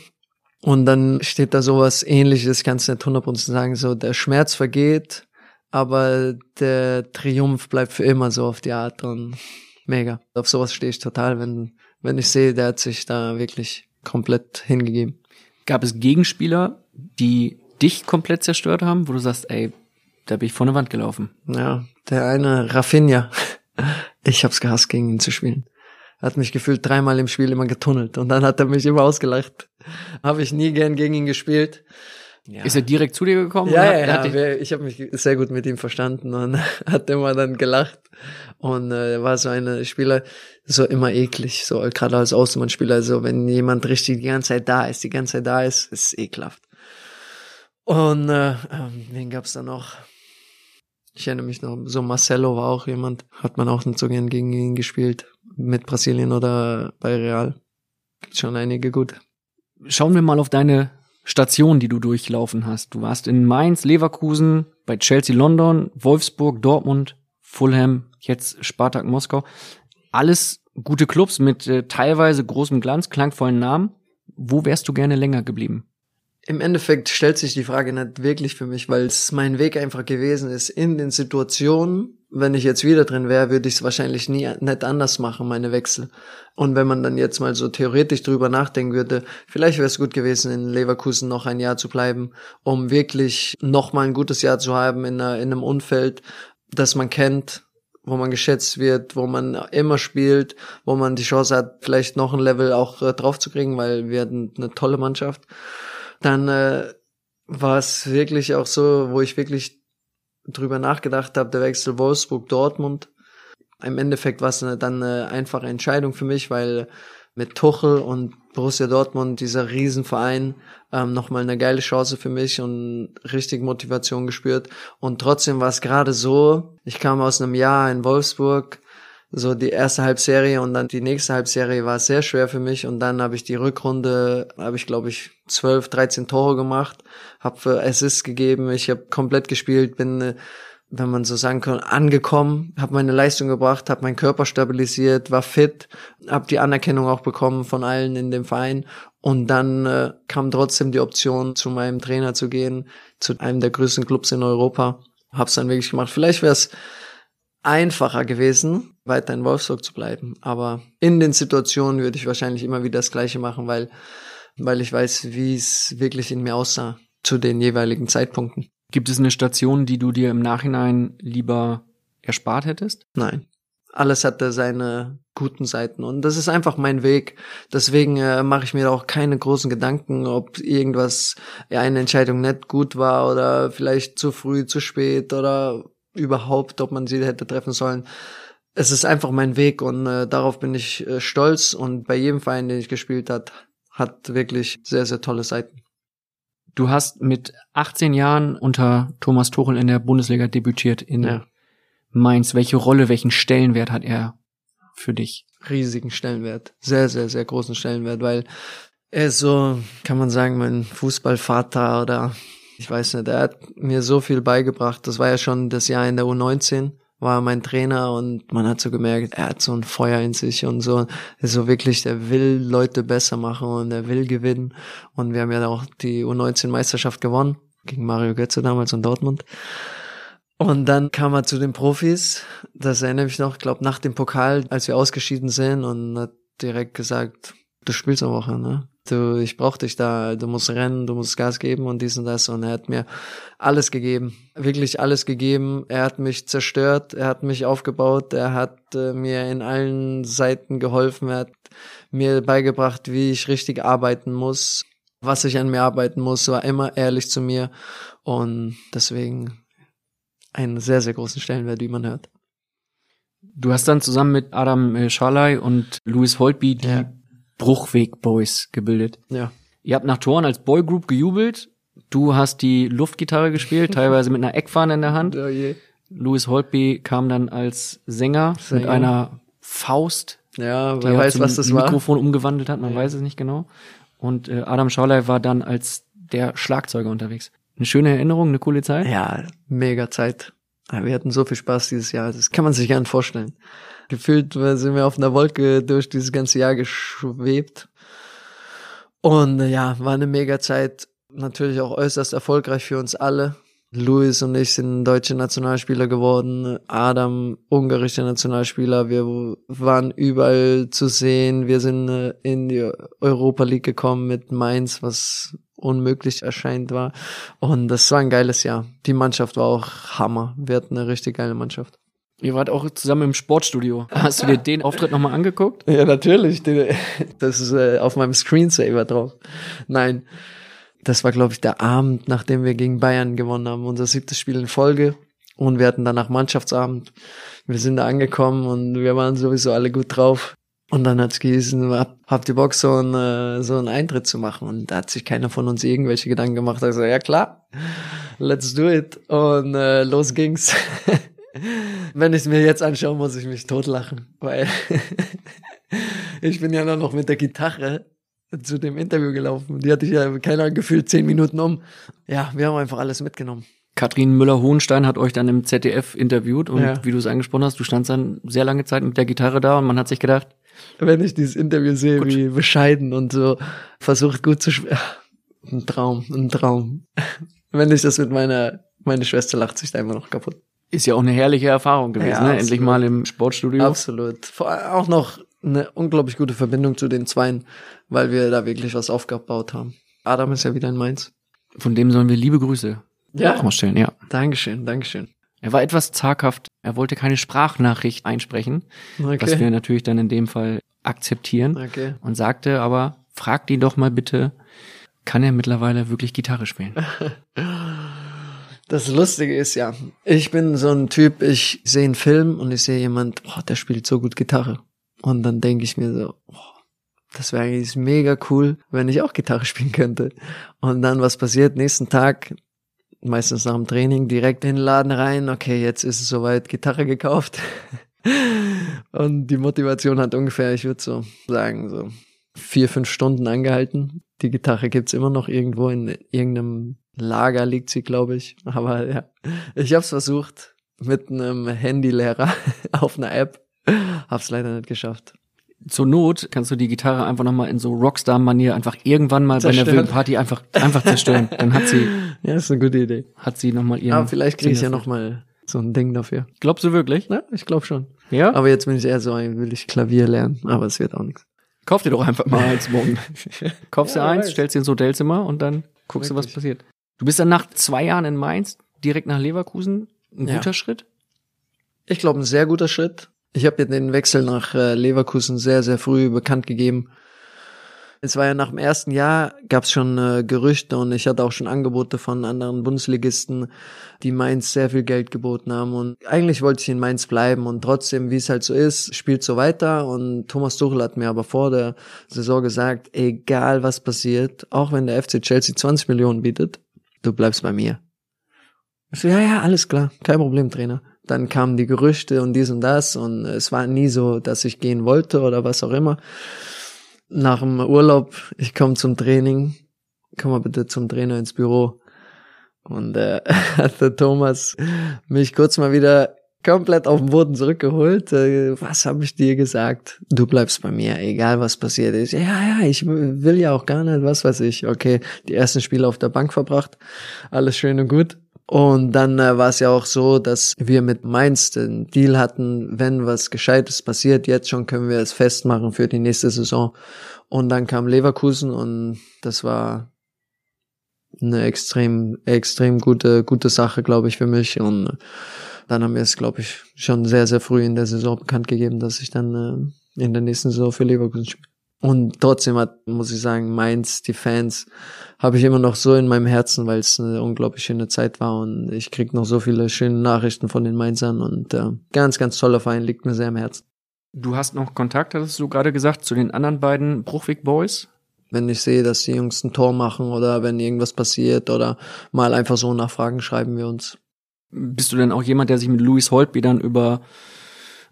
und dann steht da sowas ähnliches, ich kann es nicht 100% sagen, so der Schmerz vergeht, aber der Triumph bleibt für immer so auf die Art und mega. Auf sowas stehe ich total, wenn, wenn ich sehe, der hat sich da wirklich komplett hingegeben. Gab es Gegenspieler, die dich komplett zerstört haben, wo du sagst, ey, da bin ich vor eine Wand gelaufen? Ja, der eine Rafinha. Ich hab's gehasst, gegen ihn zu spielen. Er hat mich gefühlt dreimal im Spiel immer getunnelt und dann hat er mich immer ausgelacht. Habe ich nie gern gegen ihn gespielt. Ja. Ist er direkt zu dir gekommen? Ja, ja, ja, ja. ich habe mich sehr gut mit ihm verstanden und hat immer dann gelacht und äh, war so eine Spieler, so immer eklig, so gerade als Außenmannspieler, so wenn jemand richtig die ganze Zeit da ist, die ganze Zeit da ist, ist ekelhaft. Und äh, ähm, wen gab's da noch? Ich erinnere mich noch, so Marcelo war auch jemand, hat man auch nicht so gern gegen ihn gespielt, mit Brasilien oder bei Real. Gibt schon einige gut. Schauen wir mal auf deine Stationen, die du durchlaufen hast. Du warst in Mainz, Leverkusen, bei Chelsea London, Wolfsburg, Dortmund, Fulham, jetzt Spartak Moskau. Alles gute Clubs mit äh, teilweise großem Glanz, klangvollen Namen. Wo wärst du gerne länger geblieben? Im Endeffekt stellt sich die Frage nicht wirklich für mich, weil es mein Weg einfach gewesen ist in den Situationen, wenn ich jetzt wieder drin wäre, würde ich es wahrscheinlich nie nicht anders machen, meine Wechsel. Und wenn man dann jetzt mal so theoretisch drüber nachdenken würde, vielleicht wäre es gut gewesen, in Leverkusen noch ein Jahr zu bleiben, um wirklich noch mal ein gutes Jahr zu haben in, einer, in einem Umfeld, das man kennt, wo man geschätzt wird, wo man immer spielt, wo man die Chance hat, vielleicht noch ein Level auch äh, drauf zu kriegen, weil wir hatten eine tolle Mannschaft. Dann äh, war es wirklich auch so, wo ich wirklich drüber nachgedacht habe, der Wechsel Wolfsburg-Dortmund. Im Endeffekt war es dann eine einfache Entscheidung für mich, weil mit Tuchel und Borussia Dortmund, dieser Riesenverein, ähm, nochmal eine geile Chance für mich und richtig Motivation gespürt. Und trotzdem war es gerade so, ich kam aus einem Jahr in Wolfsburg, so die erste Halbserie und dann die nächste Halbserie war sehr schwer für mich und dann habe ich die Rückrunde, habe ich glaube ich 12, 13 Tore gemacht, habe Assists gegeben, ich habe komplett gespielt, bin wenn man so sagen kann, angekommen, habe meine Leistung gebracht, habe meinen Körper stabilisiert, war fit, habe die Anerkennung auch bekommen von allen in dem Verein und dann äh, kam trotzdem die Option, zu meinem Trainer zu gehen, zu einem der größten Clubs in Europa. Hab's dann wirklich gemacht. Vielleicht wäre es einfacher gewesen, weiter in Wolfsburg zu bleiben. Aber in den Situationen würde ich wahrscheinlich immer wieder das Gleiche machen, weil, weil ich weiß, wie es wirklich in mir aussah zu den jeweiligen Zeitpunkten. Gibt es eine Station, die du dir im Nachhinein lieber erspart hättest? Nein. Alles hatte seine guten Seiten und das ist einfach mein Weg. Deswegen äh, mache ich mir auch keine großen Gedanken, ob irgendwas, ja, eine Entscheidung nicht gut war oder vielleicht zu früh, zu spät oder überhaupt, ob man sie hätte treffen sollen. Es ist einfach mein Weg und äh, darauf bin ich äh, stolz und bei jedem Verein, den ich gespielt hat, hat wirklich sehr, sehr tolle Seiten. Du hast mit 18 Jahren unter Thomas Tuchel in der Bundesliga debütiert in Ja. Mainz. Welche Rolle, welchen Stellenwert hat er für dich? riesigen Stellenwert. Sehr, sehr, sehr großen Stellenwert, weil er ist so, kann man sagen, mein Fußballvater oder ich weiß nicht, er hat mir so viel beigebracht. Das war ja schon das Jahr in der U19, war mein Trainer und man hat so gemerkt, er hat so ein Feuer in sich und so, er ist so wirklich, der will Leute besser machen und er will gewinnen. Und wir haben ja auch die U19-Meisterschaft gewonnen gegen Mario Götze damals in Dortmund. Und dann kam er zu den Profis, das erinnere ich noch, glaube nach dem Pokal, als wir ausgeschieden sind und hat direkt gesagt, du spielst am Woche, ne? Du, ich brauch dich da, du musst rennen, du musst Gas geben und dies und das. Und er hat mir alles gegeben, wirklich alles gegeben. Er hat mich zerstört, er hat mich aufgebaut, er hat äh, mir in allen Seiten geholfen, er hat mir beigebracht, wie ich richtig arbeiten muss, was ich an mir arbeiten muss, war immer ehrlich zu mir und deswegen einen sehr, sehr großen Stellenwert, wie man hört. Du hast dann zusammen mit Adam äh, Scharley und Louis Holtby die Ja. Bruchweg Boys gebildet. Ja. Ihr habt nach Toren als Boygroup gejubelt. Du hast die Luftgitarre gespielt, teilweise mit einer Eckfahne in der Hand. Oh je. Louis Holtby kam dann als Sänger, mit Sänger. einer Faust, Ja, wer er weiß, was das war. Mikrofon umgewandelt hat, man Ja. weiß es nicht genau. Und äh, Adam Scharley war dann als der Schlagzeuger unterwegs. Eine schöne Erinnerung, eine coole Zeit. Ja, mega Zeit. Wir hatten so viel Spaß dieses Jahr, das kann man sich gar nicht vorstellen. Gefühlt sind wir auf einer Wolke durch dieses ganze Jahr geschwebt. Und äh, ja, war eine mega Zeit. Natürlich auch äußerst erfolgreich für uns alle. Luis und ich sind deutsche Nationalspieler geworden. Adam, ungarischer Nationalspieler. Wir waren überall zu sehen. Wir sind äh, in die Europa League gekommen mit Mainz, was unmöglich erscheint war. Und das war ein geiles Jahr. Die Mannschaft war auch Hammer. Wir hatten eine richtig geile Mannschaft. Ihr wart auch zusammen im Sportstudio. Hast du dir den Auftritt nochmal angeguckt? Ja, natürlich. Das ist äh, auf meinem Screensaver drauf. Nein, das war, glaube ich, der Abend, nachdem wir gegen Bayern gewonnen haben. Unser siebtes Spiel in Folge. Und wir hatten danach Mannschaftsabend. Wir sind da angekommen und wir waren sowieso alle gut drauf. Und dann hat's gehießen, hab- habt ihr Bock, so einen, äh, so einen Eintritt zu machen? Und da hat sich keiner von uns irgendwelche Gedanken gemacht. Also, ja klar, let's do it. Und äh, los ging's. Wenn ich mir jetzt anschaue, muss ich mich totlachen, weil ich bin ja nur noch mit der Gitarre zu dem Interview gelaufen. Die hatte ich ja, keine Ahnung, gefühlt zehn Minuten um. Ja, wir haben einfach alles mitgenommen. Katrin Müller-Hohenstein hat euch dann im ZDF interviewt und Ja. wie du es angesprochen hast, du standst dann sehr lange Zeit mit der Gitarre da und man hat sich gedacht, Wenn ich dieses Interview sehe, Gut. wie bescheiden und so versucht gut zu spielen. Ein Traum, ein Traum. Wenn ich das mit meiner, meine Schwester lacht sich da immer noch kaputt. Ist ja auch eine herrliche Erfahrung gewesen, Ja, ne? absolut. endlich mal im Sportstudio. Absolut. Vor allem auch noch eine unglaublich gute Verbindung zu den Zweien, weil wir da wirklich was aufgebaut haben. Adam ist ja wieder in Mainz. Von dem sollen wir liebe Grüße Ja. ausstellen, ja. Dankeschön, Dankeschön. Er war etwas zaghaft, er wollte keine Sprachnachricht einsprechen, was wir natürlich dann in dem Fall akzeptieren Okay. und sagte aber, fragt ihn doch mal bitte, kann er mittlerweile wirklich Gitarre spielen? Das Lustige ist ja, ich bin so ein Typ, ich sehe einen Film und ich sehe jemand, boah, der spielt so gut Gitarre. Und dann denke ich mir so, boah, das wäre eigentlich mega cool, wenn ich auch Gitarre spielen könnte. Und dann, was passiert? Nächsten Tag, meistens nach dem Training, direkt in den Laden rein, okay, jetzt ist es soweit, Gitarre gekauft. Und die Motivation hat ungefähr, ich würde so sagen, so vier, fünf Stunden angehalten. Die Gitarre gibt's immer noch irgendwo in irgendeinem Lager liegt sie, glaube ich. Aber ja, ich habe es versucht. mit einem Handylehrer auf einer App. Hab's leider nicht geschafft. Zur Not kannst du die Gitarre einfach nochmal in so Rockstar-Manier einfach irgendwann mal bei einer Zerstören. wilden Party einfach, einfach zerstören. Dann hat sie, Ja, ist eine gute Idee. hat sie nochmal ihren. Aber vielleicht kriege ich ja Sinn noch mal so ein Ding dafür. Glaubst du wirklich? Ja, ich glaube schon. Ja? Aber jetzt bin ich eher so ein, will ich Klavier lernen, aber es wird auch nichts. Kauf dir doch einfach mal eins morgen. Kaufst dir Ja, wer eins, weiß. stellst dir ins Hotelzimmer und dann guckst du, was Wirklich. passiert. Du bist dann nach zwei Jahren in Mainz direkt nach Leverkusen. Ein Ja. guter Schritt. Ich glaube, ein sehr guter Schritt. Ich habe den Wechsel nach äh, Leverkusen sehr, sehr früh bekannt gegeben. Es war ja nach dem ersten Jahr, gab es schon äh, Gerüchte und ich hatte auch schon Angebote von anderen Bundesligisten, die Mainz sehr viel Geld geboten haben. Und eigentlich wollte ich in Mainz bleiben und trotzdem, wie es halt so ist, spielt so weiter. Und Thomas Tuchel hat mir aber vor der Saison gesagt, egal was passiert, auch wenn der FC Chelsea 20 Millionen bietet, du bleibst bei mir. Ich so, ja, ja, alles klar, kein Problem, Trainer. Dann kamen die Gerüchte und dies und das und es war nie so, dass ich gehen wollte oder was auch immer. Nach dem Urlaub, ich komme zum Training, komm mal bitte zum Trainer ins Büro. Und äh, hat der Thomas mich kurz mal wieder komplett auf den Boden zurückgeholt. Äh, was habe ich dir gesagt? Du bleibst bei mir, egal was passiert ist. Ja, ja, ich will ja auch gar nicht, was weiß ich. Okay, die ersten Spiele auf der Bank verbracht, alles schön und gut. Und dann äh, war es ja auch so, dass wir mit Mainz den Deal hatten, wenn was Gescheites passiert, jetzt schon können wir es festmachen für die nächste Saison. Und dann kam Leverkusen und das war eine extrem, extrem gute, gute Sache, glaube ich, für mich. Und dann haben wir es, glaube ich, schon sehr, sehr früh in der Saison bekannt gegeben, dass ich dann äh, in der nächsten Saison für Leverkusen spiele. Und trotzdem hat, muss ich sagen, Mainz, die Fans, habe ich immer noch so in meinem Herzen, weil es eine unglaublich schöne Zeit war und ich krieg noch so viele schöne Nachrichten von den Mainzern und äh, ganz, ganz toller Verein, liegt mir sehr am Herzen. Du hast noch Kontakt, hattest du gerade gesagt, zu den anderen beiden Bruchweg Boys. Wenn ich sehe, dass die Jungs ein Tor machen oder wenn irgendwas passiert oder mal einfach so nachfragen, schreiben wir uns. Bist du denn auch jemand, der sich mit Louis Holtby dann über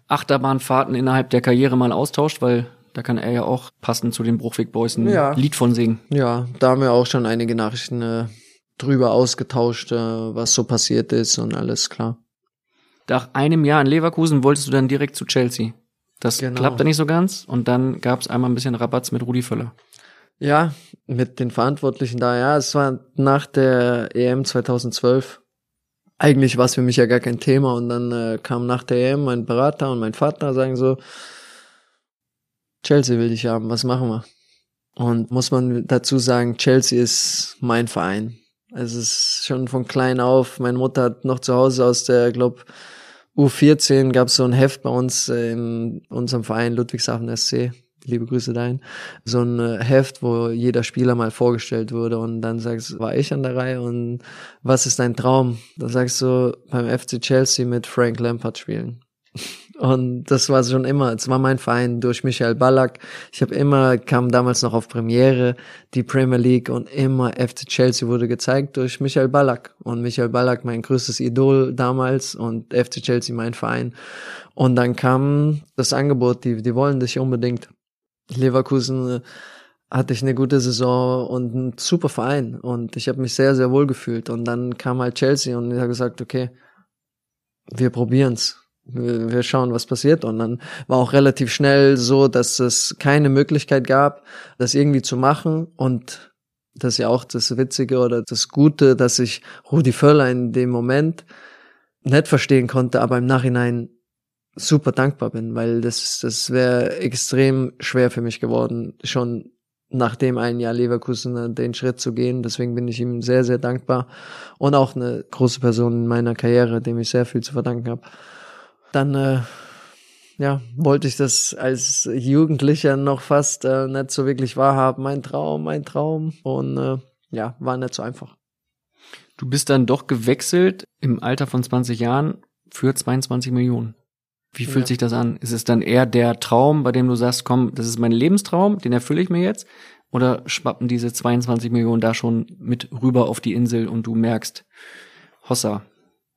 Achterbahnfahrten innerhalb der Karriere mal austauscht? Weil da kann er ja auch passend zu den Bruchweg Boys ein Ja. Lied von singen. Ja, da haben wir auch schon einige Nachrichten äh, drüber ausgetauscht, äh, was so passiert ist und alles klar. Nach einem Jahr in Leverkusen wolltest du dann direkt zu Chelsea. Das Genau. klappte nicht so ganz und dann gab es einmal ein bisschen Rabatz mit Rudi Völler. Ja, mit den Verantwortlichen da, ja, es war nach der EM 2012. Eigentlich war es für mich ja gar kein Thema und dann äh, kam nach der EM mein Berater und mein Vater sagen so, Chelsea will dich haben, was machen wir? Und muss man dazu sagen, Chelsea ist mein Verein. Es ist schon von klein auf, meine Mutter hat noch zu Hause aus der, glaub, U14 gab es so ein Heft bei uns äh, in unserem Verein Ludwigshafen SC. Liebe Grüße dahin. So ein äh, Heft, wo jeder Spieler mal vorgestellt wurde und dann sagst du, war ich an der Reihe und was ist dein Traum? Da sagst du, beim FC Chelsea mit Frank Lampard spielen. Und das war schon immer, es war mein Verein durch Michael Ballack. Ich habe immer, kam damals noch auf Premiere, die Premier League und immer FC Chelsea wurde gezeigt durch Michael Ballack. Und Michael Ballack mein größtes Idol damals und FC Chelsea mein Verein. Und dann kam das Angebot, die, die wollen dich unbedingt. Leverkusen äh, hatte ich eine gute Saison und einen super Verein und ich habe mich sehr, sehr wohl gefühlt. Und dann kam halt Chelsea und ich habe gesagt, okay, wir probieren's. Wir wir schauen, was passiert. Und dann war auch relativ schnell so, dass es keine Möglichkeit gab, das irgendwie zu machen. Und das ist ja auch das Witzige oder das Gute, dass ich Rudi Völler in dem Moment nicht verstehen konnte, aber im Nachhinein super dankbar bin, weil das, das wäre extrem schwer für mich geworden, schon nach dem einen Jahr Leverkusen äh, den Schritt zu gehen. Deswegen bin ich ihm sehr, sehr dankbar und auch eine große Person in meiner Karriere, dem ich sehr viel zu verdanken habe. Dann äh, ja, wollte ich das als Jugendlicher noch fast äh, nicht so wirklich wahrhaben. Mein Traum, mein Traum. Und äh, ja, war nicht so einfach. Du bist dann doch gewechselt im Alter von 20 Jahren für 22 Millionen. Wie fühlt Ja. sich das an? Ist es dann eher der Traum, bei dem du sagst, komm, das ist mein Lebenstraum, den erfülle ich mir jetzt? Oder schwappen diese 22 Millionen da schon mit rüber auf die Insel und du merkst, Hossa,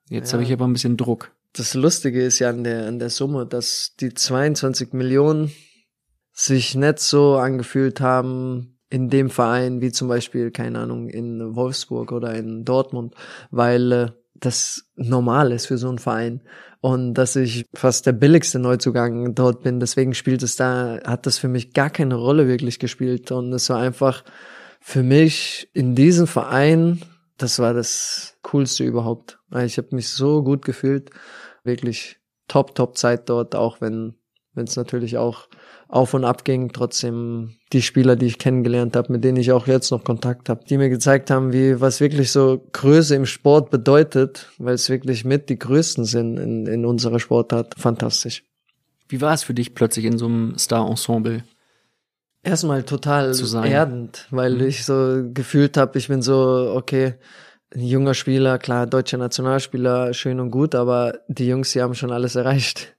jetzt Ja. habe ich aber ein bisschen Druck. Das Lustige ist ja an der, an der Summe, dass die 22 Millionen sich nicht so angefühlt haben in dem Verein wie zum Beispiel, keine Ahnung, in Wolfsburg oder in Dortmund, weil äh, das normal ist für so einen Verein und dass ich fast der billigste Neuzugang dort bin. Deswegen spielt es da, hat das für mich gar keine Rolle wirklich gespielt und es war einfach für mich in diesem Verein, das war das Coolste überhaupt. Ich habe mich so gut gefühlt, wirklich top, top Zeit dort, auch wenn es natürlich auch auf und ab ging, trotzdem die Spieler, die ich kennengelernt habe, mit denen ich auch jetzt noch Kontakt habe, die mir gezeigt haben, wie was wirklich so Größe im Sport bedeutet, weil es wirklich mit die größten sind in, in unserer Sportart. Fantastisch. Wie war es für dich plötzlich in so einem Star-Ensemble? Erstmal total erdend, weil mhm. ich so gefühlt habe, ich bin so, okay, ein junger Spieler, klar, deutscher Nationalspieler, schön und gut, aber die Jungs, die haben schon alles erreicht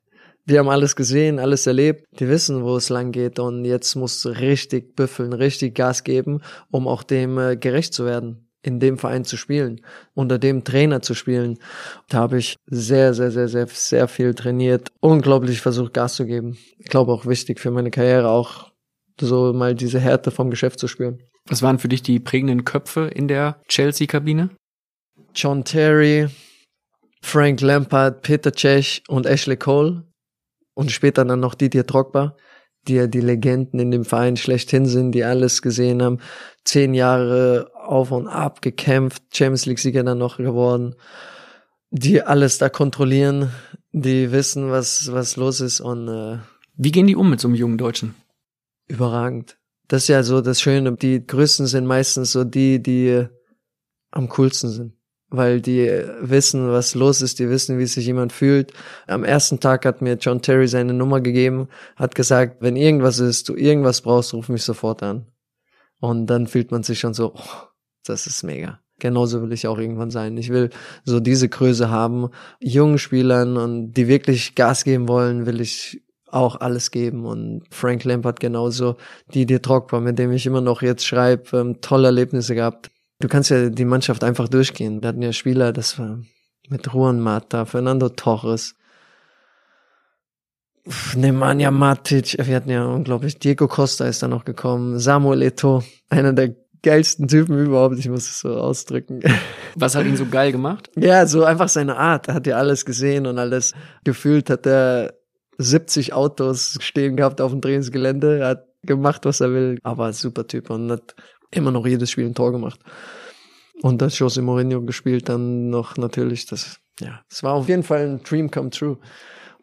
die haben alles gesehen, alles erlebt, die wissen, wo es lang geht und jetzt musst du richtig büffeln, richtig Gas geben, um auch dem äh, gerecht zu werden, in dem Verein zu spielen, unter dem Trainer zu spielen. Da habe ich sehr, sehr, sehr, sehr, sehr viel trainiert, unglaublich versucht, Gas zu geben. Ich glaube auch wichtig für meine Karriere, auch so mal diese Härte vom Geschäft zu spüren. Was waren für dich die prägenden Köpfe in der Chelsea-Kabine? John Terry, Frank Lampard, Peter Cech und Ashley Cole und später dann noch Didier Drogba, die ja die Legenden in dem Verein schlechthin sind, die alles gesehen haben, zehn Jahre auf und ab gekämpft, Champions League Sieger dann noch geworden, die alles da kontrollieren, die wissen, was was los ist und äh, wie gehen die um mit so einem jungen Deutschen? Überragend. Das ist ja so das Schöne. Die Größten sind meistens so die, die am coolsten sind weil die wissen, was los ist, die wissen, wie sich jemand fühlt. Am ersten Tag hat mir John Terry seine Nummer gegeben, hat gesagt, wenn irgendwas ist, du irgendwas brauchst, ruf mich sofort an. Und dann fühlt man sich schon so, oh, das ist mega. Genauso will ich auch irgendwann sein. Ich will so diese Größe haben. Jungen Spielern und die wirklich Gas geben wollen, will ich auch alles geben und Frank Lampard genauso, die Drogba, mit dem ich immer noch jetzt schreibe, ähm, tolle Erlebnisse gehabt. Du kannst ja die Mannschaft einfach durchgehen. Wir hatten ja Spieler, das war mit Juan Mata, Fernando Torres, Nemanja Matic, wir hatten ja unglaublich, Diego Costa ist da noch gekommen, Samuel Eto, einer der geilsten Typen überhaupt, ich muss es so ausdrücken. Was hat ihn so geil gemacht? Ja, so einfach seine Art. Er hat ja alles gesehen und alles gefühlt, hat er 70 Autos stehen gehabt auf dem Trainingsgelände, er hat gemacht, was er will, aber super Typ und hat immer noch jedes Spiel ein Tor gemacht. Und das Jose Mourinho gespielt, dann noch natürlich das, ja, es war auf jeden Fall ein Dream come true,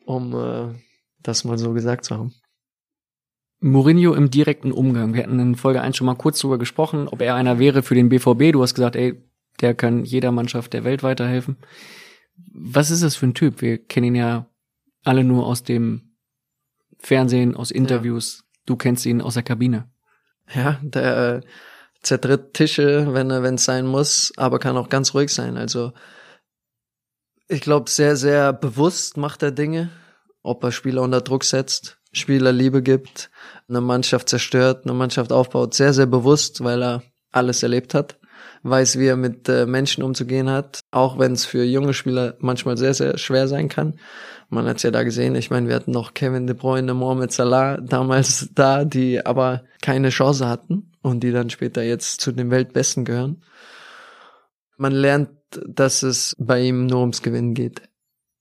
um äh, das mal so gesagt zu haben. Mourinho im direkten Umgang. Wir hatten in Folge 1 schon mal kurz drüber gesprochen, ob er einer wäre für den BVB. Du hast gesagt, ey, der kann jeder Mannschaft der Welt weiterhelfen. Was ist das für ein Typ? Wir kennen ihn ja alle nur aus dem Fernsehen, aus Interviews. Ja. Du kennst ihn aus der Kabine. Ja, der zertritt Tische, wenn er es sein muss, aber kann auch ganz ruhig sein. Also ich glaube, sehr, sehr bewusst macht er Dinge, ob er Spieler unter Druck setzt, Spieler Liebe gibt, eine Mannschaft zerstört, eine Mannschaft aufbaut, sehr, sehr bewusst, weil er alles erlebt hat, weiß, wie er mit äh, Menschen umzugehen hat, auch wenn es für junge Spieler manchmal sehr, sehr schwer sein kann. Man hat es ja da gesehen. Ich meine, wir hatten noch Kevin De Bruyne, Mohamed Salah damals da, die aber keine Chance hatten und die dann später jetzt zu den Weltbesten gehören. Man lernt, dass es bei ihm nur ums Gewinnen geht.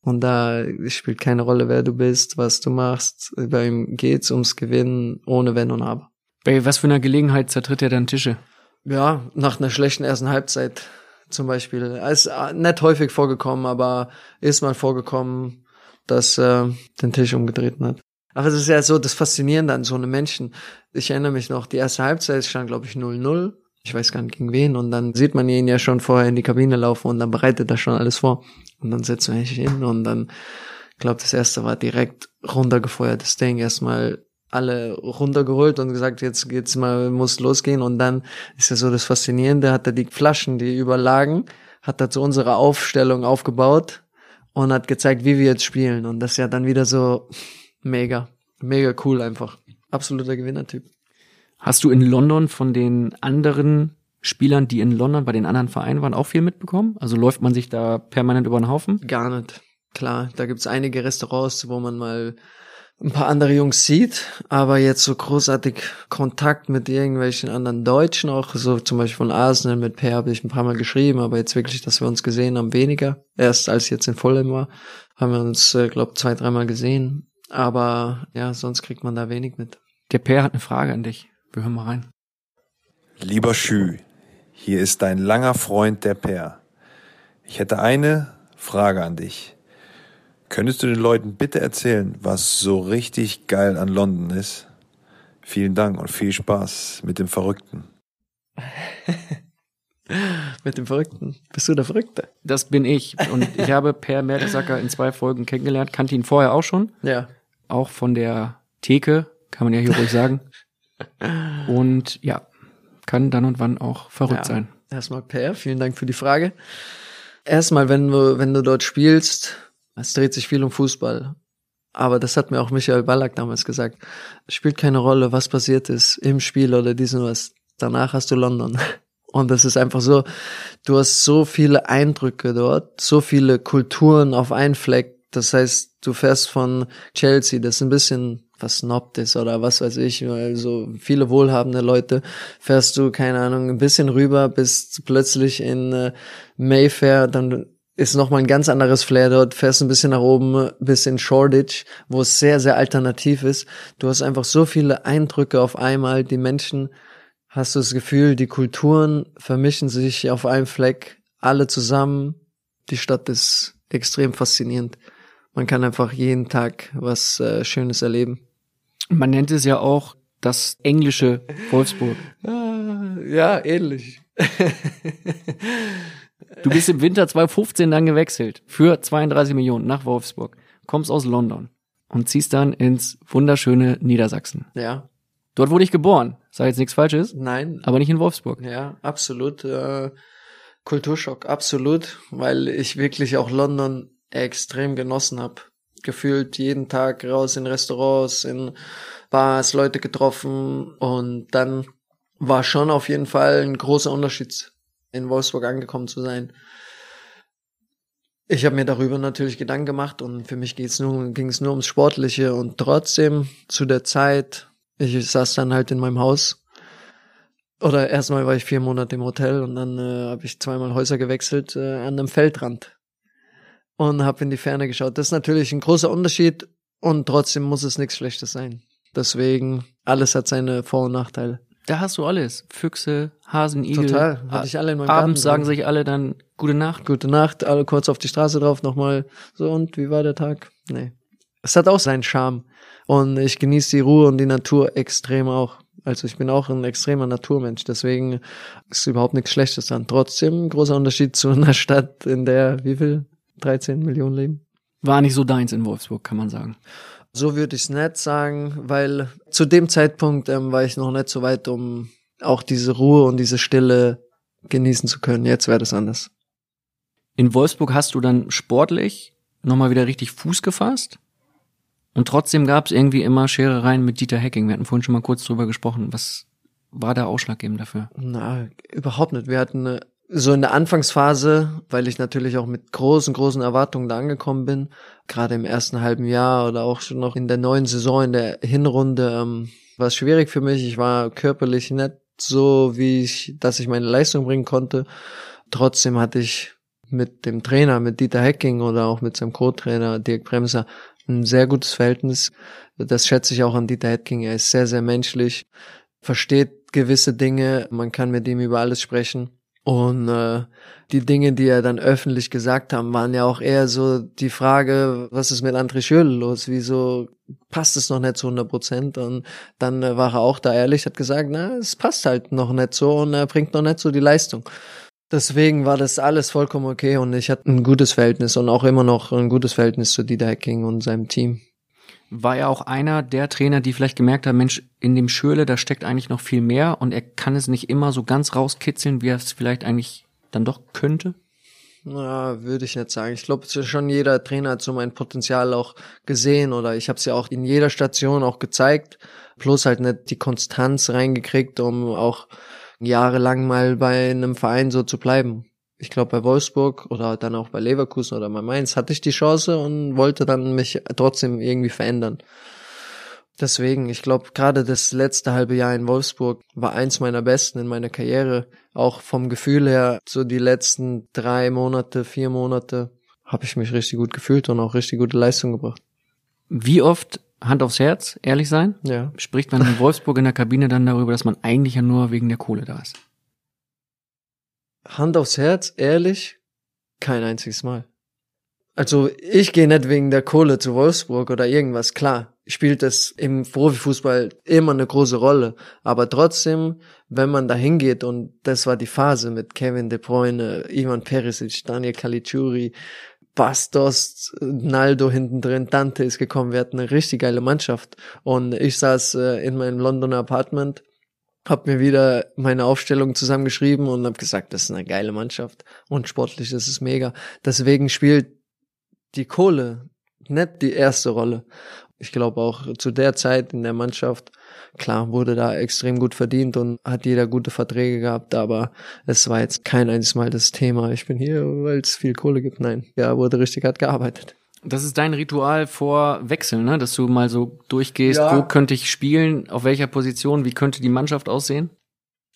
Und da spielt keine Rolle, wer du bist, was du machst. Bei ihm geht's ums Gewinnen ohne Wenn und Aber. Bei was für einer Gelegenheit zertritt er dann Tische? Ja, nach einer schlechten ersten Halbzeit zum Beispiel. Ist nicht häufig vorgekommen, aber ist mal vorgekommen, das äh, den Tisch umgedreht hat. Aber es ist ja so das Faszinierende an so einem Menschen. Ich erinnere mich noch, die erste Halbzeit stand, glaube ich, 0-0. Ich weiß gar nicht gegen wen. Und dann sieht man ihn ja schon vorher in die Kabine laufen und dann bereitet er schon alles vor. Und dann setzt er sich hin und dann, glaube das erste war direkt runtergefeuert, das Ding erstmal alle runtergeholt und gesagt, jetzt geht's mal, muss losgehen. Und dann ist ja so das Faszinierende, hat er die Flaschen, die überlagen, hat er zu unserer Aufstellung aufgebaut und hat gezeigt, wie wir jetzt spielen. Und das ist ja dann wieder so mega, mega cool einfach. Absoluter Gewinnertyp. Hast du in London von den anderen Spielern, die in London bei den anderen Vereinen waren, auch viel mitbekommen? Also läuft man sich da permanent über den Haufen? Gar nicht. Klar, da gibt's einige Restaurants, wo man mal ein paar andere Jungs sieht, aber jetzt so großartig Kontakt mit irgendwelchen anderen Deutschen, auch so zum Beispiel von Arsenal mit Per habe ich ein paar Mal geschrieben, aber jetzt wirklich, dass wir uns gesehen haben, weniger. Erst als jetzt in Fulham war, haben wir uns, äh, glaube zwei, dreimal gesehen. Aber ja, sonst kriegt man da wenig mit. Der Per hat eine Frage an dich. Wir hören mal rein. Lieber Schü, hier ist dein langer Freund der Per. Ich hätte eine Frage an dich. Könntest du den Leuten bitte erzählen, was so richtig geil an London ist? Vielen Dank und viel Spaß mit dem Verrückten. mit dem Verrückten. Bist du der Verrückte? Das bin ich. Und ich habe Per Mertesacker in zwei Folgen kennengelernt, kannte ihn vorher auch schon. Ja. Auch von der Theke, kann man ja hier ruhig sagen. Und ja, kann dann und wann auch verrückt ja. sein. Erstmal Per, vielen Dank für die Frage. Erstmal, wenn du, wenn du dort spielst, es dreht sich viel um Fußball. Aber das hat mir auch Michael Ballack damals gesagt. Es spielt keine Rolle, was passiert ist im Spiel oder diesen was. Danach hast du London. Und das ist einfach so, du hast so viele Eindrücke dort, so viele Kulturen auf einen Fleck. Das heißt, du fährst von Chelsea, das ein bisschen versnobbt ist oder was weiß ich, weil so viele wohlhabende Leute, fährst du, keine Ahnung, ein bisschen rüber, bist plötzlich in äh, Mayfair, dann ist nochmal ein ganz anderes Flair dort, fährst ein bisschen nach oben, bis in Shoreditch, wo es sehr, sehr alternativ ist. Du hast einfach so viele Eindrücke auf einmal, die Menschen, hast du das Gefühl, die Kulturen vermischen sich auf einem Fleck, alle zusammen. Die Stadt ist extrem faszinierend. Man kann einfach jeden Tag was äh, Schönes erleben. Man nennt es ja auch das englische Wolfsburg. ja, ähnlich. Du bist im Winter 2015 dann gewechselt für 32 Millionen nach Wolfsburg, kommst aus London und ziehst dann ins wunderschöne Niedersachsen. Ja. Dort wurde ich geboren. Sei jetzt nichts Falsches. Nein. Aber nicht in Wolfsburg. Ja, absolut. Äh, Kulturschock, absolut, weil ich wirklich auch London extrem genossen habe. Gefühlt jeden Tag raus in Restaurants, in Bars, Leute getroffen und dann war schon auf jeden Fall ein großer Unterschied in Wolfsburg angekommen zu sein. Ich habe mir darüber natürlich Gedanken gemacht und für mich ging es nur ums Sportliche und trotzdem zu der Zeit, ich saß dann halt in meinem Haus oder erstmal war ich vier Monate im Hotel und dann äh, habe ich zweimal Häuser gewechselt äh, an einem Feldrand und habe in die Ferne geschaut. Das ist natürlich ein großer Unterschied und trotzdem muss es nichts Schlechtes sein. Deswegen, alles hat seine Vor- und Nachteile. Da hast du alles. Füchse, Hasen, Igel. Total. Hatte ich alle in meinem Abends sagen sich alle dann gute Nacht. Gute Nacht, alle kurz auf die Straße drauf, nochmal so und wie war der Tag? Nee. Es hat auch seinen Charme. Und ich genieße die Ruhe und die Natur extrem auch. Also ich bin auch ein extremer Naturmensch, deswegen ist überhaupt nichts Schlechtes dran. Trotzdem großer Unterschied zu einer Stadt, in der wie viel? 13 Millionen leben. War nicht so deins in Wolfsburg, kann man sagen. So würde ich es nicht sagen, weil zu dem Zeitpunkt ähm, war ich noch nicht so weit, um auch diese Ruhe und diese Stille genießen zu können. Jetzt wäre das anders. In Wolfsburg hast du dann sportlich nochmal wieder richtig Fuß gefasst. Und trotzdem gab es irgendwie immer Scherereien mit Dieter Hecking. Wir hatten vorhin schon mal kurz drüber gesprochen. Was war der ausschlaggebend dafür? Na, überhaupt nicht. Wir hatten eine so in der Anfangsphase, weil ich natürlich auch mit großen, großen Erwartungen da angekommen bin, gerade im ersten halben Jahr oder auch schon noch in der neuen Saison, in der Hinrunde, ähm, war es schwierig für mich. Ich war körperlich nicht so, wie ich, dass ich meine Leistung bringen konnte. Trotzdem hatte ich mit dem Trainer, mit Dieter Hecking oder auch mit seinem Co-Trainer Dirk Bremser ein sehr gutes Verhältnis. Das schätze ich auch an Dieter Hecking. Er ist sehr, sehr menschlich, versteht gewisse Dinge. Man kann mit ihm über alles sprechen. Und äh, die Dinge, die er dann öffentlich gesagt haben, waren ja auch eher so die Frage, was ist mit André Schürrle los? Wieso passt es noch nicht zu 100 Prozent? Und dann äh, war er auch da ehrlich, hat gesagt, na, es passt halt noch nicht so und er bringt noch nicht so die Leistung. Deswegen war das alles vollkommen okay und ich hatte ein gutes Verhältnis und auch immer noch ein gutes Verhältnis zu Dieter Hecking und seinem Team war ja auch einer der Trainer, die vielleicht gemerkt haben, Mensch, in dem Schürle, da steckt eigentlich noch viel mehr und er kann es nicht immer so ganz rauskitzeln, wie er es vielleicht eigentlich dann doch könnte? Na, würde ich nicht sagen. Ich glaube, schon jeder Trainer hat so mein Potenzial auch gesehen oder ich habe es ja auch in jeder Station auch gezeigt, bloß halt nicht die Konstanz reingekriegt, um auch jahrelang mal bei einem Verein so zu bleiben ich glaube bei Wolfsburg oder dann auch bei Leverkusen oder bei Mainz hatte ich die Chance und wollte dann mich trotzdem irgendwie verändern. Deswegen, ich glaube, gerade das letzte halbe Jahr in Wolfsburg war eins meiner besten in meiner Karriere. Auch vom Gefühl her, so die letzten drei Monate, vier Monate, habe ich mich richtig gut gefühlt und auch richtig gute Leistung gebracht. Wie oft, Hand aufs Herz, ehrlich sein, Ja. spricht man in Wolfsburg in der Kabine dann darüber, dass man eigentlich ja nur wegen der Kohle da ist? Hand aufs Herz, ehrlich, kein einziges Mal. Also ich gehe nicht wegen der Kohle zu Wolfsburg oder irgendwas, klar, spielt das im Profifußball immer eine große Rolle. Aber trotzdem, wenn man da hingeht, und das war die Phase mit Kevin De Bruyne, Ivan Perisic, Daniel Caligiuri, Bastos, Naldo hinten drin, Dante ist gekommen, wir hatten eine richtig geile Mannschaft. Und ich saß äh, in meinem Londoner Apartment hab mir wieder meine Aufstellung zusammengeschrieben und hab gesagt, das ist eine geile Mannschaft und sportlich das ist mega. Deswegen spielt die Kohle nicht die erste Rolle. Ich glaube auch zu der Zeit in der Mannschaft, klar, wurde da extrem gut verdient und hat jeder gute Verträge gehabt, aber es war jetzt kein einziges Mal das Thema. Ich bin hier, weil es viel Kohle gibt. Nein, ja, wurde richtig hart gearbeitet. Das ist dein Ritual vor Wechseln, ne? dass du mal so durchgehst, Ja. wo könnte ich spielen, auf welcher Position, wie könnte die Mannschaft aussehen?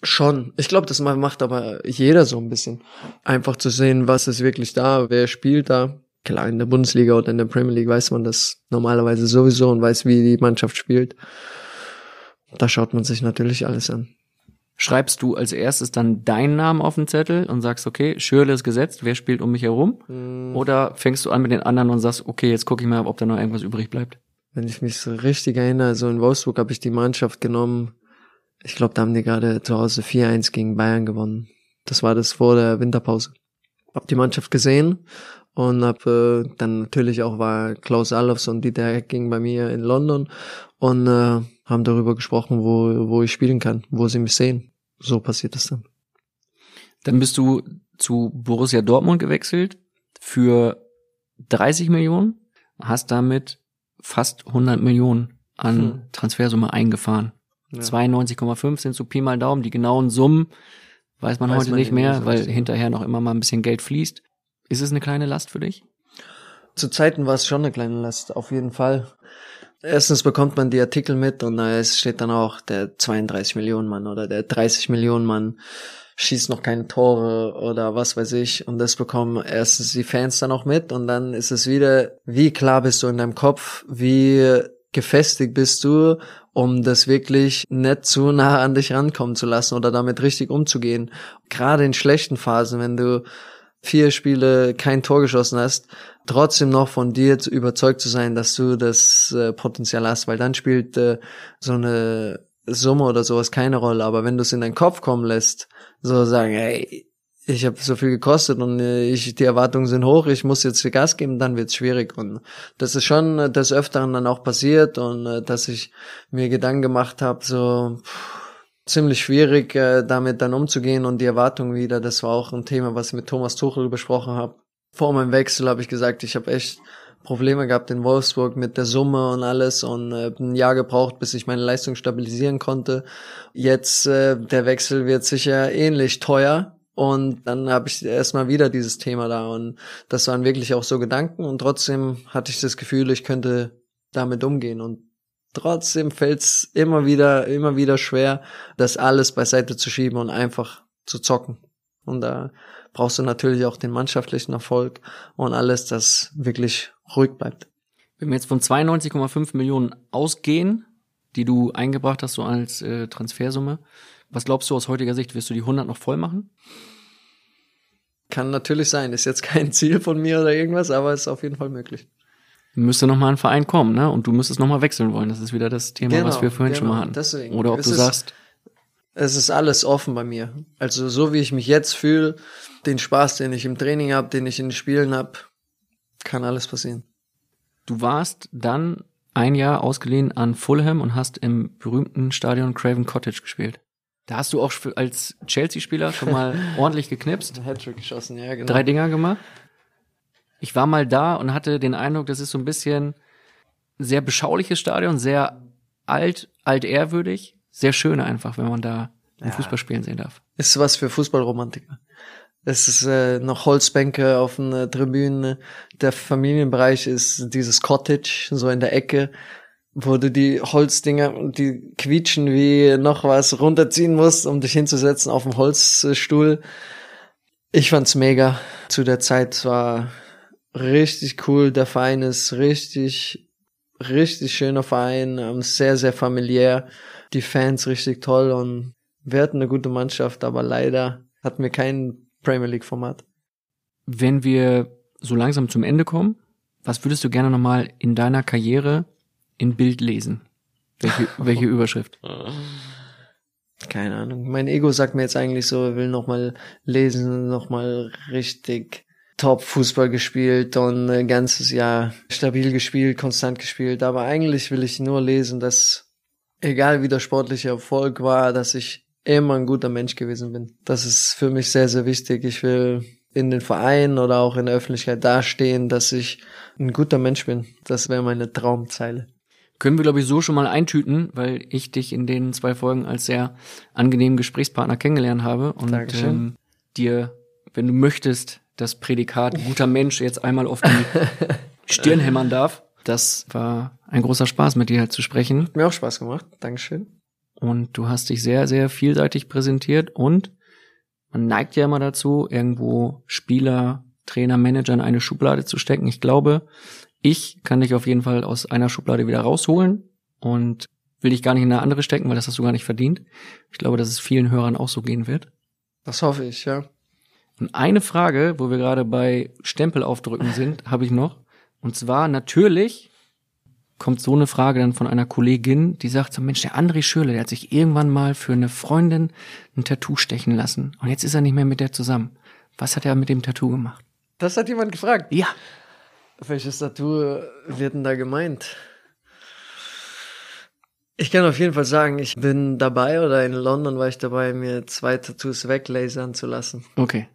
Schon. Ich glaube, das macht aber jeder so ein bisschen. Einfach zu sehen, was ist wirklich da, wer spielt da. Klar, in der Bundesliga oder in der Premier League weiß man das normalerweise sowieso und weiß, wie die Mannschaft spielt. Da schaut man sich natürlich alles an. Schreibst du als erstes dann deinen Namen auf den Zettel und sagst, okay, Schürle ist gesetzt, wer spielt um mich herum? Oder fängst du an mit den anderen und sagst, okay, jetzt gucke ich mal, ob da noch irgendwas übrig bleibt? Wenn ich mich so richtig erinnere, so in Wolfsburg habe ich die Mannschaft genommen. Ich glaube, da haben die gerade zu Hause 4-1 gegen Bayern gewonnen. Das war das vor der Winterpause. Hab die Mannschaft gesehen und hab äh, dann natürlich auch war Klaus Allofs und Dieter Hecking bei mir in London und äh, haben darüber gesprochen, wo, wo ich spielen kann, wo sie mich sehen. So passiert das dann. Dann bist du zu Borussia Dortmund gewechselt für 30 Millionen, hast damit fast 100 Millionen an Hm. Transfersumme eingefahren. Ja. 92,5 sind so Pi mal Daumen. Die genauen Summen weiß man Weiß heute man nicht mehr, weil richtig. hinterher noch immer mal ein bisschen Geld fließt. Ist es eine kleine Last für dich? Zu Zeiten war es schon eine kleine Last, auf jeden Fall. Erstens bekommt man die Artikel mit und es steht dann auch der 32 Millionen Mann oder der 30 Millionen Mann schießt noch keine Tore oder was weiß ich und das bekommen erstens die Fans dann auch mit und dann ist es wieder, wie klar bist du in deinem Kopf, wie gefestigt bist du, um das wirklich nicht zu nah an dich rankommen zu lassen oder damit richtig umzugehen. Gerade in schlechten Phasen, wenn du vier Spiele kein Tor geschossen hast, trotzdem noch von dir zu überzeugt zu sein, dass du das äh, Potenzial hast, weil dann spielt äh, so eine Summe oder sowas keine Rolle. Aber wenn du es in deinen Kopf kommen lässt, so sagen, hey, ich habe so viel gekostet und äh, ich, die Erwartungen sind hoch, ich muss jetzt hier Gas geben, dann wird's schwierig. Und das ist schon äh, des Öfteren dann auch passiert und äh, dass ich mir Gedanken gemacht habe, so pff, ziemlich schwierig, äh, damit dann umzugehen und die Erwartungen wieder. Das war auch ein Thema, was ich mit Thomas Tuchel besprochen habe. Vor meinem Wechsel habe ich gesagt, ich habe echt Probleme gehabt in Wolfsburg mit der Summe und alles und äh, ein Jahr gebraucht, bis ich meine Leistung stabilisieren konnte. Jetzt äh, der Wechsel wird sicher ähnlich teuer. Und dann habe ich erstmal wieder dieses Thema da und das waren wirklich auch so Gedanken und trotzdem hatte ich das Gefühl, ich könnte damit umgehen und trotzdem fällt's immer wieder, immer wieder schwer, das alles beiseite zu schieben und einfach zu zocken. Und da brauchst du natürlich auch den mannschaftlichen Erfolg und alles, das wirklich ruhig bleibt. Wenn wir jetzt von 92,5 Millionen ausgehen, die du eingebracht hast, so als äh, Transfersumme, was glaubst du aus heutiger Sicht, wirst du die 100 noch voll machen? Kann natürlich sein, ist jetzt kein Ziel von mir oder irgendwas, aber ist auf jeden Fall möglich. Müsste noch mal ein Verein kommen, ne? Und du müsstest noch mal wechseln wollen. Das ist wieder das Thema, Genau, was wir vorhin schon mal genau, hatten. deswegen. Oder ob Es du ist- sagst, Es ist alles offen bei mir. Also so wie ich mich jetzt fühle, den Spaß, den ich im Training habe, den ich in den Spielen habe, kann alles passieren. du warst dann ein Jahr ausgeliehen an Fulham und hast im berühmten Stadion Craven Cottage gespielt. Da hast du auch als Chelsea-Spieler schon mal ordentlich geknipst, Hattrick geschossen, ja genau. drei Dinger gemacht. Ich war mal da und hatte den Eindruck, das ist so ein bisschen sehr beschauliches Stadion, sehr alt, altehrwürdig, sehr schön einfach, wenn man da ein Fußball spielen sehen darf. ist was für Fußballromantiker. Es ist äh, noch Holzbänke auf den äh, Tribünen. Der Familienbereich ist dieses Cottage, so in der Ecke. wo du die Holzdinger und die quietschen wie noch was runterziehen musst, um dich hinzusetzen auf dem Holzstuhl. Ich fand's mega. Zu der Zeit war richtig cool. Der Verein ist richtig, richtig schöner Verein, ähm, sehr, sehr familiär. Die Fans richtig toll und wir hatten eine gute Mannschaft, aber leider hatten wir kein Premier League Format. Wenn wir so langsam zum Ende kommen, was würdest du gerne nochmal in deiner Karriere in Bild lesen? Welche, welche Überschrift? Keine Ahnung. Mein Ego sagt mir jetzt eigentlich so, er will nochmal lesen, nochmal richtig Top-Fußball gespielt und ein ganzes Jahr stabil gespielt, konstant gespielt. Aber eigentlich will ich nur lesen, dass egal wie der sportliche Erfolg war, dass ich immer ein guter Mensch gewesen bin. Das ist für mich sehr, sehr wichtig. Ich will in den Vereinen oder auch in der Öffentlichkeit dastehen, dass ich ein guter Mensch bin. Das wäre meine Traumzeile. Können wir, glaube ich, so schon mal eintüten, weil ich dich in den zwei Folgen als sehr angenehmen Gesprächspartner kennengelernt habe und ähm, dir, wenn du möchtest, das Prädikat guter Mensch jetzt einmal auf die Stirn hämmern darf. Das war ein großer Spaß, mit dir zu sprechen. Hat mir auch Spaß gemacht. Dankeschön. Und du hast dich sehr, sehr vielseitig präsentiert und man neigt ja immer dazu, irgendwo Spieler, Trainer, Manager in eine Schublade zu stecken. Ich glaube, ich kann dich auf jeden Fall aus einer Schublade wieder rausholen und will dich gar nicht in eine andere stecken, weil das hast du gar nicht verdient. Ich glaube, dass es vielen Hörern auch so gehen wird. Das hoffe ich, ja. Und eine Frage, wo wir gerade bei Stempel aufdrücken sind, habe ich noch. Und zwar natürlich kommt so eine Frage dann von einer Kollegin, die sagt so, Mensch, der André Schürle, der hat sich irgendwann mal für eine Freundin ein Tattoo stechen lassen. Und jetzt ist er nicht mehr mit der zusammen. Was hat er mit dem Tattoo gemacht? Das hat jemand gefragt. Ja. Welches Tattoo wird denn da gemeint? Ich kann auf jeden Fall sagen, ich bin dabei oder in London war ich dabei, mir zwei Tattoos weglasern zu lassen. Okay.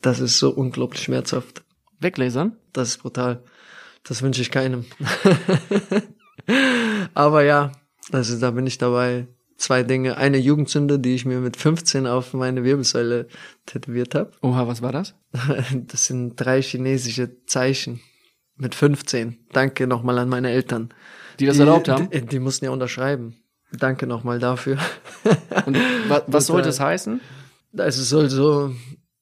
Das ist so unglaublich schmerzhaft. Weglasern? Das ist brutal. Das wünsche ich keinem. Aber ja, also da bin ich dabei. Zwei Dinge. Eine Jugendsünde, die ich mir mit 15 auf meine Wirbelsäule tätowiert habe. Oha, was war das? Das sind drei chinesische Zeichen. Mit 15. Danke nochmal an meine Eltern. Die das erlaubt haben? Die, die mussten ja unterschreiben. Danke nochmal dafür. Und wa was sollte Total. es heißen? Also es soll so,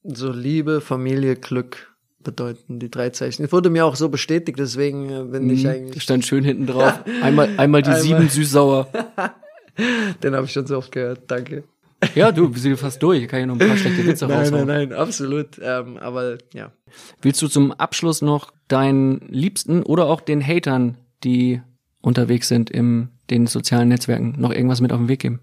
so Liebe, Familie, Glück bedeuten, die drei Zeichen. Es wurde mir auch so bestätigt, deswegen äh, bin ich Mhm, eigentlich, Stand schön hinten drauf. Einmal, einmal die Einmal. sieben süß-sauer. den habe ich schon so oft gehört, danke. Ja, du, wir sind fast durch. Ich kann ja noch ein paar schlechte Witze Nein, raushauen. nein, nein, absolut. Ähm, aber ja, Willst du zum Abschluss noch deinen Liebsten oder auch den Hatern, die unterwegs sind in den sozialen Netzwerken, noch irgendwas mit auf den Weg geben?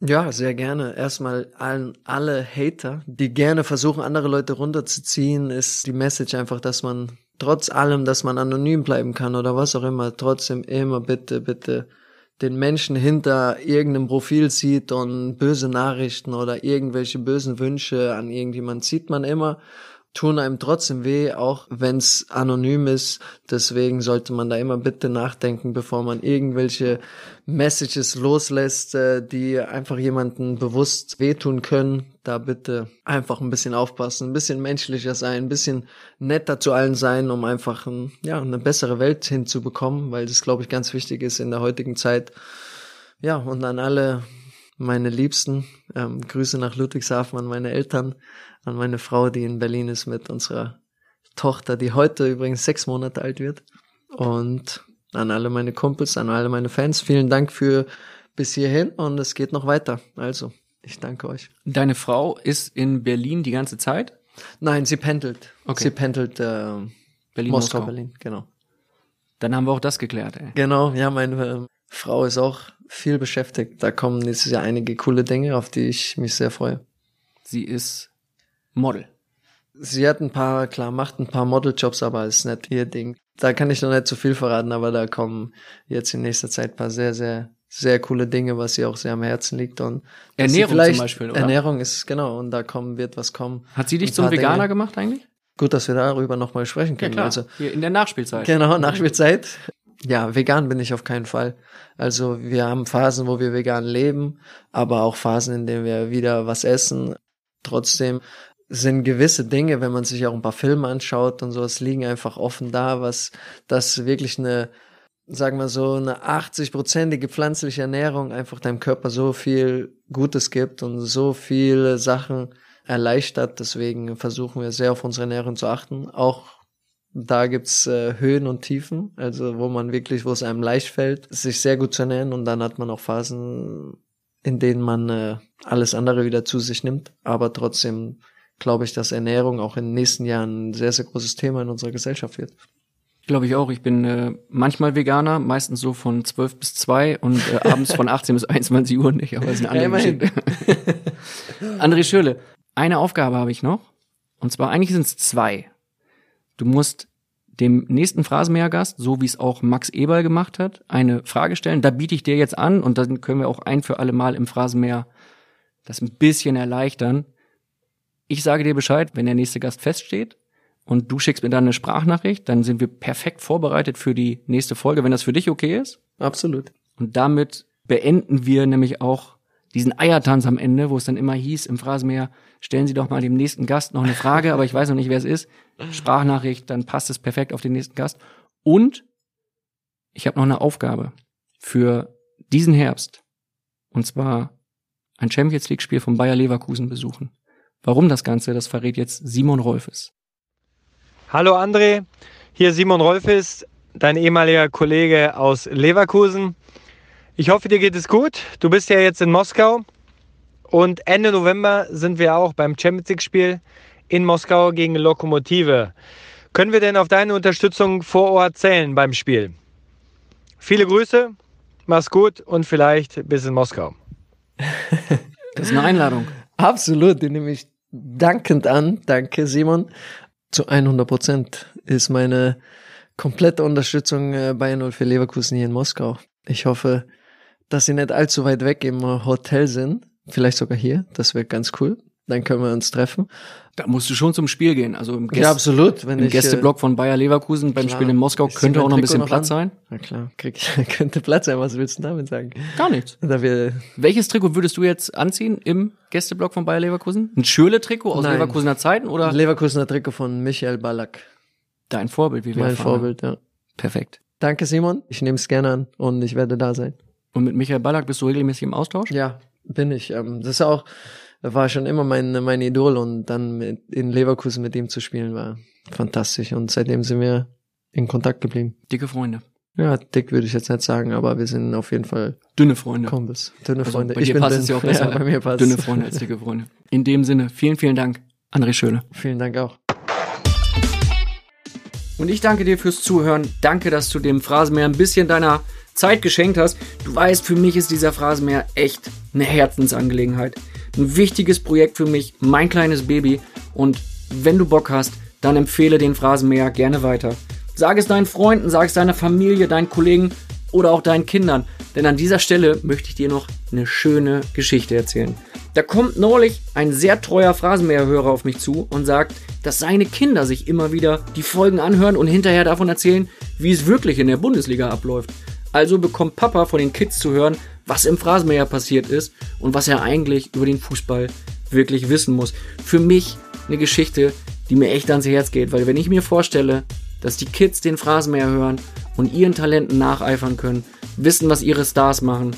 Ja, sehr gerne. Erstmal allen, alle Hater, die gerne versuchen, andere Leute runterzuziehen, ist die Message einfach, dass man trotz allem, dass man anonym bleiben kann oder was auch immer, trotzdem immer bitte, bitte den Menschen hinter irgendeinem Profil sieht und böse Nachrichten oder irgendwelche bösen Wünsche an irgendjemand sieht man immer, tun einem trotzdem weh, auch wenn es anonym ist. Deswegen sollte man da immer bitte nachdenken, bevor man irgendwelche Messages loslässt, äh, die einfach jemanden bewusst wehtun können. Da bitte einfach ein bisschen aufpassen, ein bisschen menschlicher sein, ein bisschen netter zu allen sein, um einfach ein, ja, eine bessere Welt hinzubekommen, weil das, glaube ich, ganz wichtig ist in der heutigen Zeit. Ja, und an alle meine Liebsten, ähm, Grüße nach Ludwigshafen an meine Eltern, an meine Frau, die in Berlin ist mit unserer Tochter, die heute übrigens sechs Monate alt wird. Und an alle meine Kumpels, an alle meine Fans, vielen Dank für bis hierhin und es geht noch weiter. Also, ich danke euch. Deine Frau ist in Berlin die ganze Zeit? Nein, sie pendelt. Okay. Sie pendelt äh, Berlin, Moskau, Moskau. Berlin, genau. Dann haben wir auch das geklärt, ey. Genau, ja, meine äh, Frau ist auch viel beschäftigt. Da kommen nächstes Jahr einige coole Dinge, auf die ich mich sehr freue. Sie ist Model. Sie hat ein paar, klar, macht ein paar Modeljobs, aber ist nicht ihr Ding. Da kann ich noch nicht zu viel verraten, aber da kommen jetzt in nächster Zeit ein paar sehr, sehr, sehr coole Dinge, was ihr auch sehr am Herzen liegt. Und Ernährung zum Beispiel, oder? Ernährung ist, genau, und da kommen, wird was kommen. Hat sie dich zum Veganer Dinge. gemacht eigentlich? Gut, dass wir darüber nochmal sprechen können. Also, Hier in der Nachspielzeit. Genau, Nachspielzeit. Ja, vegan bin ich auf keinen Fall. Also wir haben Phasen, wo wir vegan leben, aber auch Phasen, in denen wir wieder was essen. Trotzdem sind gewisse Dinge, wenn man sich auch ein paar Filme anschaut und sowas, liegen einfach offen da, was das wirklich eine sagen wir so, eine 80-prozentige pflanzliche Ernährung einfach deinem Körper so viel Gutes gibt und so viele Sachen erleichtert. Deswegen versuchen wir sehr auf unsere Ernährung zu achten. Auch da gibt's äh, Höhen und Tiefen, also wo man wirklich, wo es einem leicht fällt, sich sehr gut zu ernähren und dann hat man auch Phasen, in denen man äh, alles andere wieder zu sich nimmt. Aber trotzdem glaube ich, dass Ernährung auch in den nächsten Jahren ein sehr, sehr großes Thema in unserer Gesellschaft wird. Glaube ich auch. Ich bin äh, manchmal Veganer, meistens so von 12 bis 2 und äh, abends von 18 bis 21 Uhr nicht, aber das ist eine andere Ja, Geschichte. André Schöle, eine Aufgabe habe ich noch. Und zwar eigentlich sind es zwei. Du musst dem nächsten Phrasenmähergast, so wie es auch Max Eberl gemacht hat, eine Frage stellen. Da biete ich dir jetzt an und dann können wir auch ein für alle Mal im Phrasenmäher das ein bisschen erleichtern. Ich sage dir Bescheid, wenn der nächste Gast feststeht und du schickst mir dann eine Sprachnachricht, dann sind wir perfekt vorbereitet für die nächste Folge, wenn das für dich okay ist. Absolut. Und damit beenden wir nämlich auch diesen Eiertanz am Ende, wo es dann immer hieß im Phrasenmäher, stellen Sie doch mal dem nächsten Gast noch eine Frage, aber ich weiß noch nicht, wer es ist. Sprachnachricht, dann passt es perfekt auf den nächsten Gast. Und ich habe noch eine Aufgabe für diesen Herbst. Und zwar ein Champions League-Spiel von Bayer Leverkusen besuchen. Warum das Ganze, das verrät jetzt Simon Rolfes. Hallo André, hier Simon Rolfes, dein ehemaliger Kollege aus Leverkusen. Ich hoffe, dir geht es gut. Du bist ja jetzt in Moskau und Ende November sind wir auch beim Champions League-Spiel in Moskau gegen Lokomotive. Können wir denn auf deine Unterstützung vor Ort zählen beim Spiel? Viele Grüße, mach's gut und vielleicht bis in Moskau. Das ist eine Einladung. Absolut, die nehme ich dankend an. Danke, Simon. Zu 100 Prozent ist meine komplette Unterstützung äh, Bayern 04 Leverkusen hier in Moskau. Ich hoffe, dass sie nicht allzu weit weg im Hotel sind. Vielleicht sogar hier. Das wäre ganz cool. Dann können wir uns treffen. Da musst du schon zum Spiel gehen. Also im, Gäste, ja, absolut. Wenn im ich, äh, Gästeblock von Bayer Leverkusen beim klar. Spiel in Moskau könnte auch noch ein bisschen noch Platz an. sein. Na klar, krieg könnte Platz sein. Was willst du damit sagen? Gar nichts. Da wir, Welches Trikot würdest du jetzt anziehen im Gästeblock von Bayer Leverkusen? Ein Schürle-Trikot aus Nein. Leverkusener Zeiten oder Leverkusener Trikot von Michael Ballack. dein Vorbild, wie wir Mein erfahren? Vorbild, ja. Perfekt. Danke, Simon. Ich nehme es gerne an und ich werde da sein. Und mit Michael Ballack bist du regelmäßig im Austausch? Ja, bin ich. Ähm, das ist auch, war schon immer mein, mein Idol und dann mit, in Leverkusen mit ihm zu spielen war fantastisch und seitdem sind wir in Kontakt geblieben. Dicke Freunde. Ja, dick würde ich jetzt nicht sagen, aber wir sind auf jeden Fall Dünne Freunde. Kumpels, dünne Also Freunde. bei dir passt es ja auch besser. bei mir passt Dünne Freunde als dicke Freunde. In dem Sinne, vielen, vielen Dank, André Schöne. Vielen Dank auch. Und ich danke dir fürs Zuhören. Danke, dass du dem Phrasenmäher ein bisschen deiner Zeit geschenkt hast. Du weißt, für mich ist dieser Phrasenmäher echt eine Herzensangelegenheit. Ein wichtiges Projekt für mich, mein kleines Baby. Und wenn du Bock hast, dann empfehle den Phrasenmäher gerne weiter. Sag es deinen Freunden, sag es deiner Familie, deinen Kollegen oder auch deinen Kindern. Denn an dieser Stelle möchte ich dir noch eine schöne Geschichte erzählen. Da kommt neulich ein sehr treuer Phrasenmäherhörer auf mich zu und sagt, dass seine Kinder sich immer wieder die Folgen anhören und hinterher davon erzählen, wie es wirklich in der Bundesliga abläuft. Also bekommt Papa von den Kids zu hören, was im Phrasenmäher passiert ist und was er eigentlich über den Fußball wirklich wissen muss. Für mich eine Geschichte, die mir echt ans Herz geht, weil wenn ich mir vorstelle, dass die Kids den Phrasenmäher hören und ihren Talenten nacheifern können, wissen, was ihre Stars machen,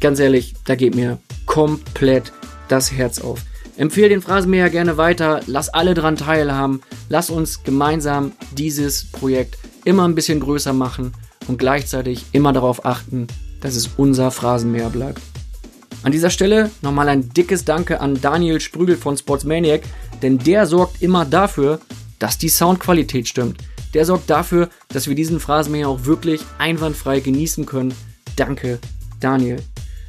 ganz ehrlich, da geht mir komplett das Herz auf. Empfehle den Phrasenmäher gerne weiter, lass alle dran teilhaben, lass uns gemeinsam dieses Projekt immer ein bisschen größer machen und gleichzeitig immer darauf achten, dass es unser Phrasenmäher bleibt. An dieser Stelle nochmal ein dickes Danke an Daniel Sprügel von Sportsmaniac, denn der sorgt immer dafür, dass die Soundqualität stimmt. Der sorgt dafür, dass wir diesen Phrasenmäher auch wirklich einwandfrei genießen können. Danke, Daniel.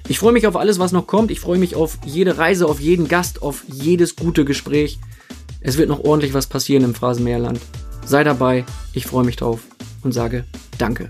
Ich freue mich auf alles, was noch kommt. Ich freue mich auf jede Reise, auf jeden Gast, auf jedes gute Gespräch. Es wird noch ordentlich was passieren im Phrasenmäherland. Sei dabei, ich freue mich drauf und sage Danke.